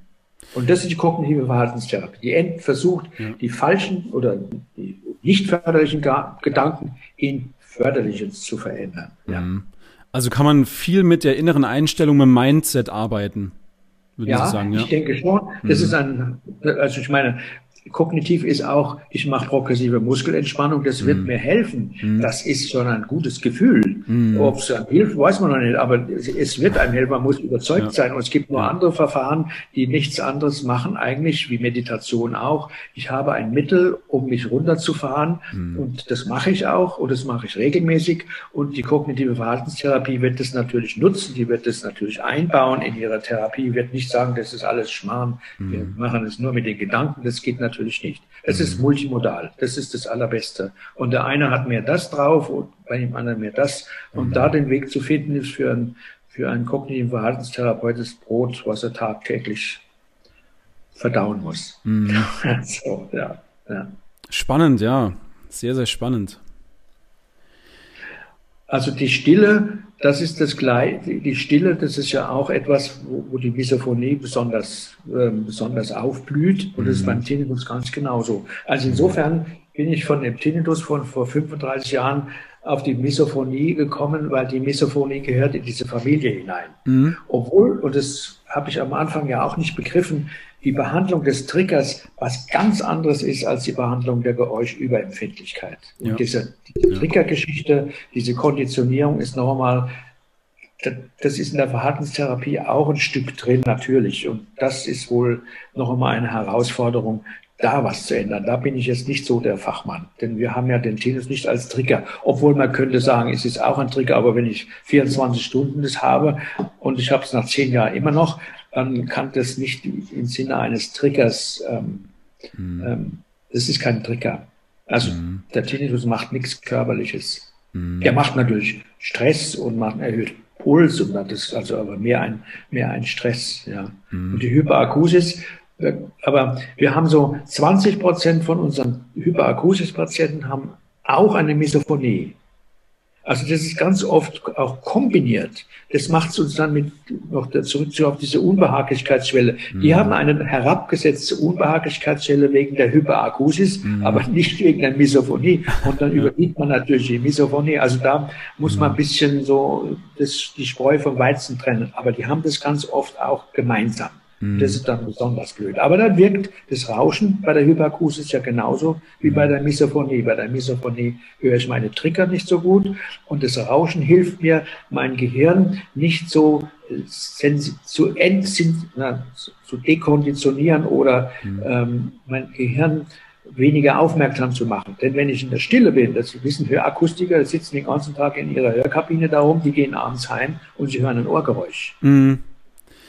Und das ist die kognitive Verhaltenstherapie. Die versucht, ja. die falschen oder die nicht förderlichen Gedanken in förderliches zu verändern. Ja. Mhm. Also kann man viel mit der inneren Einstellung, mit dem Mindset arbeiten würde ja, ich sagen. Ja, ich denke schon. Das mhm. ist ein, also ich meine, Kognitiv ist auch, ich mache progressive Muskelentspannung, das wird mm. mir helfen. Mm. Das ist schon ein gutes Gefühl. Mm. Ob es einem hilft, weiß man noch nicht, aber es wird einem helfen, man muss überzeugt ja. sein. Und es gibt nur andere Verfahren, die nichts anderes machen, eigentlich wie Meditation auch. Ich habe ein Mittel, um mich runterzufahren mm. und das mache ich auch und das mache ich regelmäßig. Und die kognitive Verhaltenstherapie wird das natürlich nutzen, die wird das natürlich einbauen in ihre Therapie, wird nicht sagen, das ist alles Schmarrn, wir mm. machen es nur mit den Gedanken, das geht natürlich nicht. Es mhm. ist multimodal. Das ist das Allerbeste. Und der eine hat mehr das drauf und bei dem anderen mehr das. Und da den Weg zu finden, ist für, ein, für einen kognitiven Verhaltenstherapeut das Brot, was er tagtäglich verdauen muss. Mhm. so, ja, ja. Spannend, ja. Sehr, sehr spannend. Also die Stille, das ist das gleiche. Die Stille, das ist ja auch etwas, wo, wo die Misophonie besonders, äh, besonders aufblüht. Und das ist beim mhm. Tinnitus ganz genauso. Also insofern bin ich von dem Tinnitus von vor 35 Jahren auf die Misophonie gekommen, weil die Misophonie gehört in diese Familie hinein. Mhm. Obwohl, und das habe ich am Anfang ja auch nicht begriffen, die Behandlung des Triggers was ganz anderes ist als die Behandlung der Geräuschüberempfindlichkeit. Und ja. diese, diese Triggergeschichte, diese Konditionierung ist nochmal, das ist in der Verhaltenstherapie auch ein Stück drin, natürlich. Und das ist wohl noch einmal eine Herausforderung, da was zu ändern. Da bin ich jetzt nicht so der Fachmann, denn wir haben ja den Tinnitus nicht als Trigger. Obwohl man könnte sagen, es ist auch ein Trigger, aber wenn ich 24 Stunden das habe und ich habe es nach zehn Jahren immer noch, dann kann das nicht im Sinne eines Triggers, ähm, mhm. ähm, das ist kein Trigger. Also mhm. der Tinnitus macht nichts Körperliches. Mhm. Der macht natürlich Stress und macht erhöht Puls und das ist also aber mehr ein, mehr ein Stress, ja. Mhm. Und die Hyperakusis, aber wir haben so 20 Prozent von unseren Hyperakusis-Patienten haben auch eine Misophonie. Also das ist ganz oft auch kombiniert. Das macht es uns dann mit noch zurück zu auf diese Unbehaglichkeitsschwelle. Mhm. Die haben eine herabgesetzte Unbehaglichkeitsschwelle wegen der Hyperakusis, mhm. aber nicht wegen der Misophonie. Und dann übernimmt man natürlich die Misophonie. Also da muss man ein mhm. bisschen so das, die Spreu vom Weizen trennen. Aber die haben das ganz oft auch gemeinsam. Mhm. Das ist dann besonders blöd. Aber dann wirkt das Rauschen bei der Hyperakusis ja genauso wie bei der Misophonie. Bei der Misophonie höre ich meine Trigger nicht so gut und das Rauschen hilft mir, mein Gehirn nicht so äh, zu, na, zu dekonditionieren oder mhm. ähm, mein Gehirn weniger aufmerksam zu machen. Denn wenn ich in der Stille bin, das wissen Hörakustiker, sitzen den ganzen Tag in ihrer Hörkabine da rum, die gehen abends heim und sie hören ein Ohrgeräusch. Mhm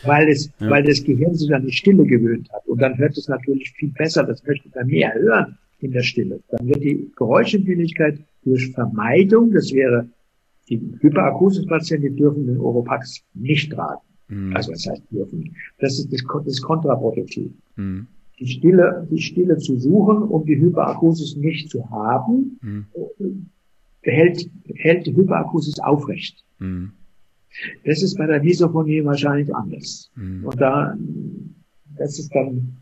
weil es, ja. weil das Gehirn sich an die Stille gewöhnt hat. Und dann hört es natürlich viel besser, das möchte dann mehr hören in der Stille. Dann wird die Geräuschempfindlichkeit durch Vermeidung, das wäre, die Hyperakusis-Patienten dürfen den Oropax nicht tragen. Mhm. Also was heißt dürfen? Das ist, das, das ist kontraproduktiv. Mhm. Die Stille, die Stille zu suchen, um die Hyperakusis nicht zu haben, mhm. hält, hält die Hyperakusis aufrecht. Das ist bei der Misophonie wahrscheinlich anders. Mhm. Und da, das ist dann,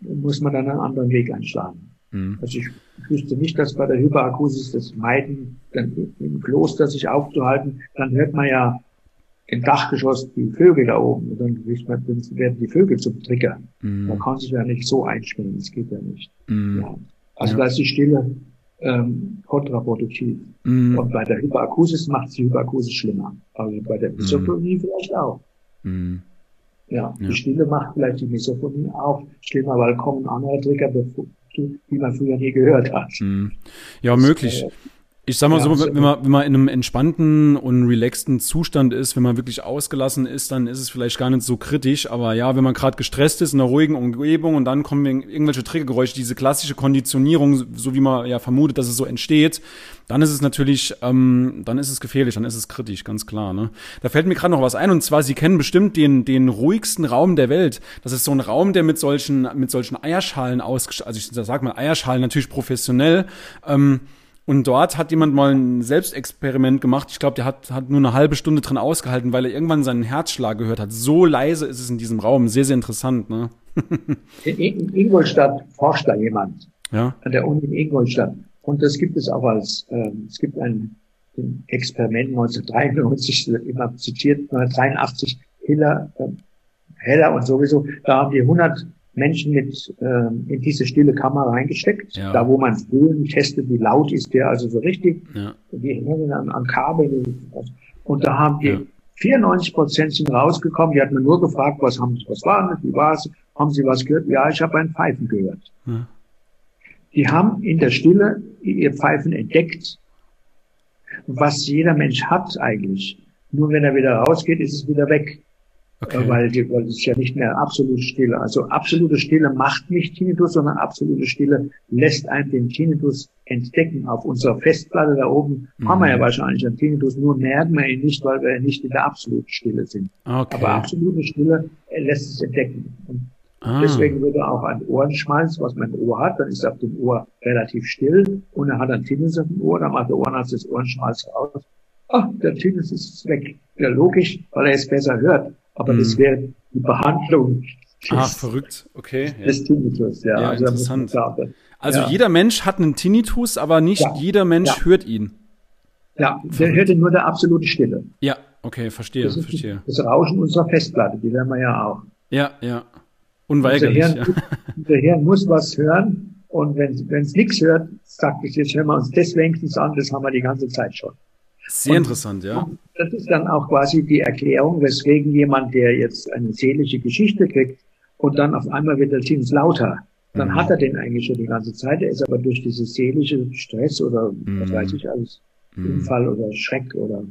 muss man dann einen anderen Weg einschlagen. Mhm. Also ich wüsste nicht, dass bei der Hyperakusis das Meiden, dann im Kloster sich aufzuhalten, dann hört man ja im Dachgeschoss die Vögel da oben und dann, werden die Vögel zum Trigger. Mhm. Man kann sich ja nicht so einspielen, das geht ja nicht. Mhm. Ja. Also ja. da ist die Stille ähm, kontraproduktiv. Mm. Und bei der Hyperakusis macht es die Hyperakusis schlimmer. Also bei der Misophonie mm. vielleicht auch. Mm. Ja, ja, die Stille macht vielleicht die Misophonie auch schlimmer, weil kommen andere Trigger, die man früher nie gehört hat. Mm. Ja, möglich. Das, äh, ich sag mal ja, so, wenn man, wenn man in einem entspannten und relaxten Zustand ist, wenn man wirklich ausgelassen ist, dann ist es vielleicht gar nicht so kritisch. Aber ja, wenn man gerade gestresst ist in einer ruhigen Umgebung und dann kommen irgendwelche Triggergeräusche, diese klassische Konditionierung, so wie man ja vermutet, dass es so entsteht, dann ist es natürlich, ähm, dann ist es gefährlich, dann ist es kritisch, ganz klar. Ne? Da fällt mir gerade noch was ein und zwar, Sie kennen bestimmt den den ruhigsten Raum der Welt. Das ist so ein Raum, der mit solchen mit solchen Eierschalen ausgestattet, also ich sag mal Eierschalen natürlich professionell. Ähm, und dort hat jemand mal ein Selbstexperiment gemacht. Ich glaube, der hat, hat nur eine halbe Stunde drin ausgehalten, weil er irgendwann seinen Herzschlag gehört hat. So leise ist es in diesem Raum. Sehr, sehr interessant. Ne? in Ingolstadt forscht da jemand. Ja. An der Uni in Ingolstadt. Und das gibt es auch als, äh, es gibt ein, ein Experiment 1993, immer zitiert, 1983, Hiller, äh, heller und sowieso. Da haben die 100 Menschen mit äh, in diese stille Kammer reingesteckt, ja. da wo man Höhen testet, wie laut ist der, also so richtig. Ja. Die hängen an, an Kabel. Und da haben die ja. 94 Prozent sind rausgekommen. Die hat mir nur gefragt, was haben Sie, was war das, wie war es? Haben Sie was gehört? Ja, ich habe ein Pfeifen gehört. Ja. Die haben in der Stille ihr Pfeifen entdeckt, was jeder Mensch hat eigentlich. Nur wenn er wieder rausgeht, ist es wieder weg. Okay. Weil, die, weil es ist ja nicht mehr absolute Stille. Also absolute Stille macht nicht Tinnitus, sondern absolute Stille lässt einen den Tinnitus entdecken. Auf unserer Festplatte da oben mhm. haben wir ja wahrscheinlich einen Tinnitus, nur merken wir ihn nicht, weil wir nicht in der absoluten Stille sind. Okay. Aber absolute Stille lässt es entdecken. Und ah. deswegen würde auch ein Ohrenschmalz, was man im Ohr hat, dann ist auf dem Ohr relativ still und er hat einen Tinnitus auf dem Ohr, dann macht der Ohrenarzt das Ohrenschmalz raus. Ach, der Tinnitus ist weg. Ja, logisch, weil er es besser hört. Aber hm. das wäre die Behandlung. Ah, verrückt, okay. Des Tinnitus, ja. ja also interessant. Also ja. jeder Mensch hat einen Tinnitus, aber nicht ja. jeder Mensch hört ihn. Ja, der hört nur der absolute Stille. Ja, okay, verstehe, das verstehe. Das Rauschen unserer Festplatte, die hören wir ja auch. Ja, ja. Unweigerlich. Unser Hirn, unser Hirn muss was hören und wenn es nichts hört, sagt es, jetzt hören wir uns das wenigstens an, das haben wir die ganze Zeit schon. Sehr und interessant, ja. Das ist dann auch quasi die Erklärung, weswegen jemand, der jetzt eine seelische Geschichte kriegt und dann auf einmal wird der Zins lauter, dann mhm. hat er den eigentlich schon die ganze Zeit. Er ist aber durch diese seelische Stress oder mhm. was weiß ich alles, mhm. Unfall oder Schreck oder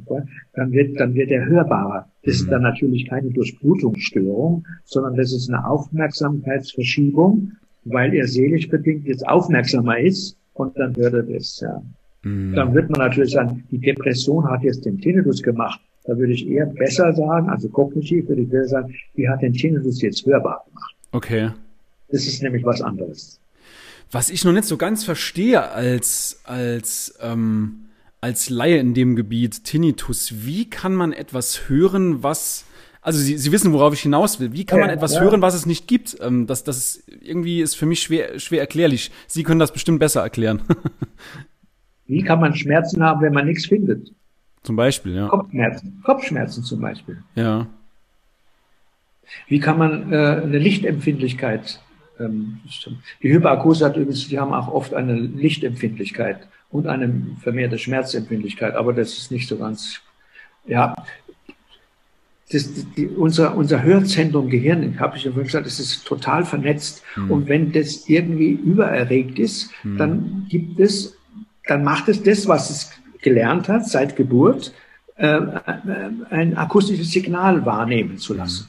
dann wird, dann wird er hörbarer. Das ist mhm. dann natürlich keine Durchblutungsstörung, sondern das ist eine Aufmerksamkeitsverschiebung, weil er seelisch bedingt jetzt aufmerksamer ist und dann hört er das. Ja. Mhm. Dann wird man natürlich sagen, die Depression hat jetzt den Tinnitus gemacht. Da würde ich eher besser sagen, also kognitiv würde ich besser sagen, die hat den Tinnitus jetzt hörbar gemacht. Okay. Das ist nämlich was anderes. Was ich noch nicht so ganz verstehe als, als, ähm, als Laie in dem Gebiet Tinnitus, wie kann man etwas hören, was, also Sie, Sie wissen, worauf ich hinaus will. Wie kann ja, man etwas ja. hören, was es nicht gibt? Ähm, das, das ist, irgendwie ist für mich schwer, schwer erklärlich. Sie können das bestimmt besser erklären. Wie kann man Schmerzen haben, wenn man nichts findet? Zum Beispiel, ja. Kopfschmerzen, Kopfschmerzen zum Beispiel. Ja. Wie kann man äh, eine Lichtempfindlichkeit, ähm, die Hyperakuse hat übrigens, die haben auch oft eine Lichtempfindlichkeit und eine vermehrte Schmerzempfindlichkeit, aber das ist nicht so ganz, ja, das, die, unser, unser Hörzentrum Gehirn, habe ich ja vorhin gesagt, das ist total vernetzt. Mhm. Und wenn das irgendwie übererregt ist, mhm. dann gibt es dann macht es das, was es gelernt hat seit Geburt, äh, ein akustisches Signal wahrnehmen zu lassen.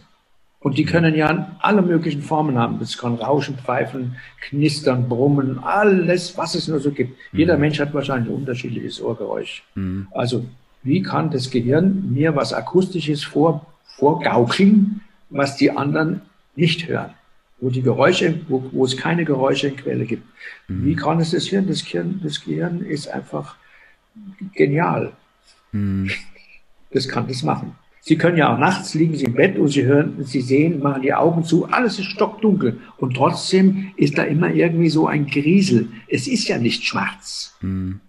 Und die können ja alle möglichen Formen haben. Es kann Rauschen, Pfeifen, Knistern, Brummen, alles, was es nur so gibt. Mhm. Jeder Mensch hat wahrscheinlich ein unterschiedliches Ohrgeräusch. Mhm. Also, wie kann das Gehirn mir was Akustisches vor, vorgaukeln, was die anderen nicht hören? Wo die Geräusche, wo, wo es keine Geräuschequelle gibt. Mhm. Wie kann es das Hirn? Das Gehirn, das Gehirn ist einfach genial. Mhm. Das kann das machen. Sie können ja auch nachts liegen Sie im Bett und Sie hören, Sie sehen, machen die Augen zu, alles ist stockdunkel und trotzdem ist da immer irgendwie so ein Griesel. Es ist ja nicht schwarz. Mhm.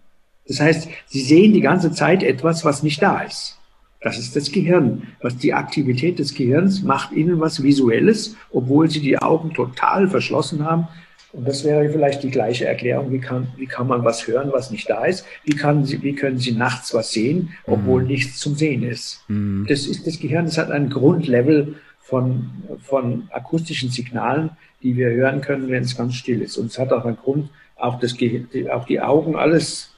Das heißt, Sie sehen die ganze Zeit etwas, was nicht da ist. Das ist das Gehirn. Was die Aktivität des Gehirns macht ihnen was Visuelles, obwohl sie die Augen total verschlossen haben. Und das wäre vielleicht die gleiche Erklärung. Wie kann, wie kann man was hören, was nicht da ist? Wie, kann sie, wie können sie nachts was sehen, obwohl mhm. nichts zum Sehen ist? Mhm. Das ist das Gehirn. Das hat ein Grundlevel von, von akustischen Signalen, die wir hören können, wenn es ganz still ist. Und es hat auch einen Grund, auch, das, auch die Augen, alles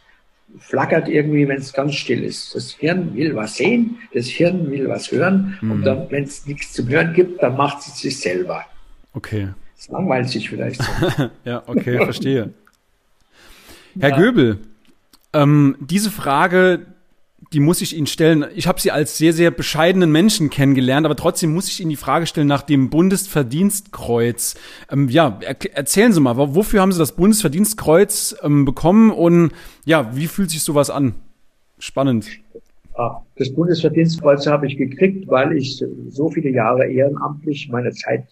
flackert irgendwie, wenn es ganz still ist. Das Hirn will was sehen, das Hirn will was hören mhm. und dann, wenn es nichts zum Hören gibt, dann macht es sich selber. Okay. Es langweilt sich vielleicht. So. ja, okay, verstehe. Herr ja. Göbel, ähm, diese Frage, die muss ich Ihnen stellen. Ich habe Sie als sehr, sehr bescheidenen Menschen kennengelernt, aber trotzdem muss ich Ihnen die Frage stellen nach dem Bundesverdienstkreuz. Ähm, ja, er erzählen Sie mal, wofür haben Sie das Bundesverdienstkreuz ähm, bekommen und ja, wie fühlt sich sowas an? Spannend. Ah, das Bundesverdienstkreuz habe ich gekriegt, weil ich so viele Jahre ehrenamtlich meine Zeit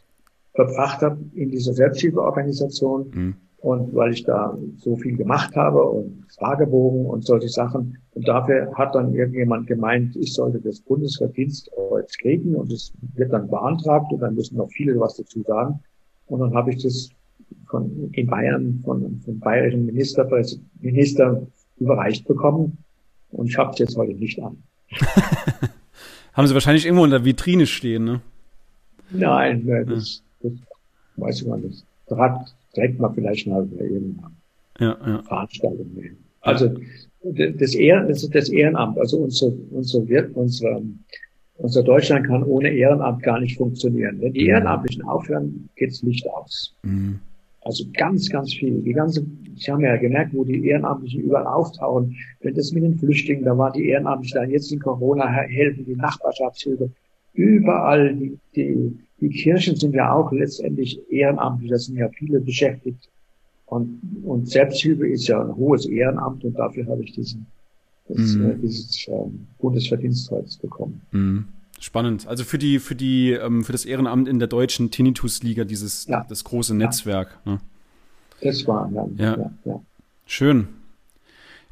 verbracht habe in dieser Selbsthilfeorganisation. Mhm. Und weil ich da so viel gemacht habe und Fragebogen und solche Sachen. Und dafür hat dann irgendjemand gemeint, ich sollte das Bundesverdienstkreuz kriegen und es wird dann beantragt und dann müssen noch viele was dazu sagen. Und dann habe ich das von, in Bayern von, vom bayerischen Minister, Minister überreicht bekommen. Und ich habe es jetzt heute nicht an. Haben Sie wahrscheinlich irgendwo in der Vitrine stehen, ne? Nein, das, das weiß ich mal nicht. Da trägt man vielleicht mal irgendeine ja, ja. Veranstaltung mehr. Also das, Ehren, das, das Ehrenamt, also unser, unser, unser, unser Deutschland kann ohne Ehrenamt gar nicht funktionieren. Wenn die mhm. Ehrenamtlichen aufhören, geht's Licht aus. Mhm. Also ganz, ganz viel. Die ganze, ich habe ja gemerkt, wo die Ehrenamtlichen überall auftauchen. Wenn das mit den Flüchtlingen, da war die Ehrenamtlichen, jetzt in Corona helfen, die Nachbarschaftshilfe. Überall, die, die, die Kirchen sind ja auch letztendlich ehrenamtlich. Da sind ja viele beschäftigt. Und, und Selbsthilfe ist ja ein hohes Ehrenamt und dafür habe ich diesen, das, mhm. äh, dieses äh, Bundesverdienstkreuz bekommen. Mhm. Spannend. Also für die, für die, ähm, für das Ehrenamt in der deutschen Tinnitus-Liga, dieses, ja. das große Netzwerk. Ne? Das war, ja. ja. ja. Schön.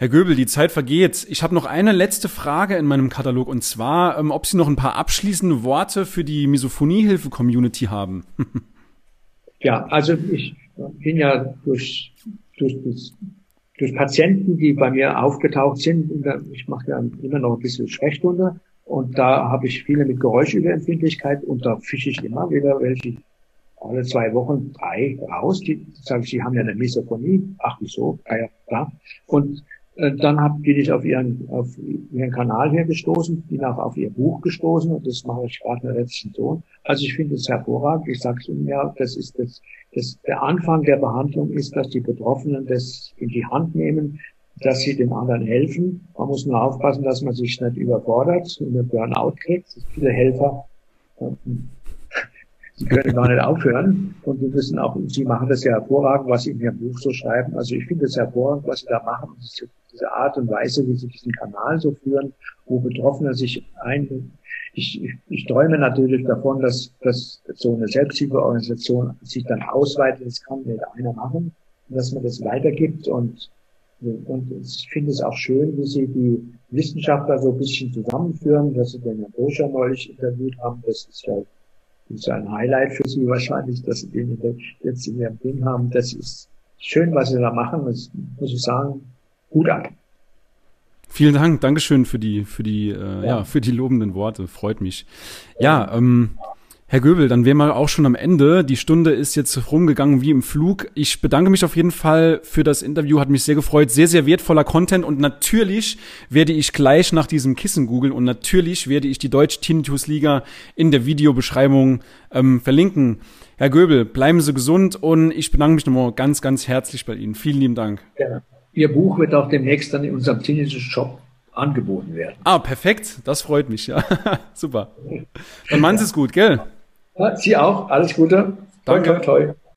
Herr Göbel, die Zeit vergeht. Ich habe noch eine letzte Frage in meinem Katalog und zwar, ähm, ob Sie noch ein paar abschließende Worte für die Misophoniehilfe-Community haben. ja, also ich bin ja durch, durch, durch Patienten, die bei mir aufgetaucht sind, ich mache ja immer noch ein bisschen Sprechstunde und da habe ich viele mit Geräuschüberempfindlichkeit und da fische ich immer wieder welche alle zwei Wochen drei raus. Die sage ich, sie haben ja eine Misophonie. Ach, wieso? Ah ja, da. Und dann hab, bin ich auf ihren, auf ihren Kanal hier gestoßen, bin auch auf ihr Buch gestoßen und das mache ich gerade mit letzten Sohn. Also ich finde es hervorragend. Ich sage es Ihnen ja, das ist das, das, der Anfang der Behandlung ist, dass die Betroffenen das in die Hand nehmen, dass sie den anderen helfen. Man muss nur aufpassen, dass man sich nicht überfordert und einen Burnout kriegt. Viele Helfer, die können gar nicht aufhören und die müssen auch, sie machen das ja hervorragend, was sie in ihrem Buch so schreiben. Also ich finde es hervorragend, was sie da machen. Diese Art und Weise, wie sie diesen Kanal so führen, wo Betroffene sich ein, ich, ich, ich träume natürlich davon, dass, dass so eine Selbsthilfeorganisation sich dann ausweitet. Das kann nicht einer machen, dass man das weitergibt und und ich finde es auch schön, wie Sie die Wissenschaftler so ein bisschen zusammenführen, dass Sie den Herrn Boscher neulich interviewt haben. Das ist ja das ist ein Highlight für Sie wahrscheinlich, dass Sie den jetzt in Ihrem Ding haben. Das ist schön, was Sie da machen. Das muss ich sagen, gut ab. Vielen Dank, Dankeschön für die, für die, äh, ja. ja. für die lobenden Worte. Freut mich. Ja, ähm, Herr Göbel, dann wären wir auch schon am Ende. Die Stunde ist jetzt rumgegangen wie im Flug. Ich bedanke mich auf jeden Fall für das Interview, hat mich sehr gefreut. Sehr, sehr wertvoller Content und natürlich werde ich gleich nach diesem Kissen googeln und natürlich werde ich die Deutsche Tinnitus Liga in der Videobeschreibung ähm, verlinken. Herr Göbel, bleiben Sie gesund und ich bedanke mich nochmal ganz, ganz herzlich bei Ihnen. Vielen lieben Dank. Ja. Ihr Buch wird auch demnächst dann in unserem Tinnitus-Shop angeboten werden. Ah, perfekt. Das freut mich, ja. Super. Dann machen Sie es gut, gell? Ja, Sie auch. Alles Gute. Danke. Toi, toi, toi.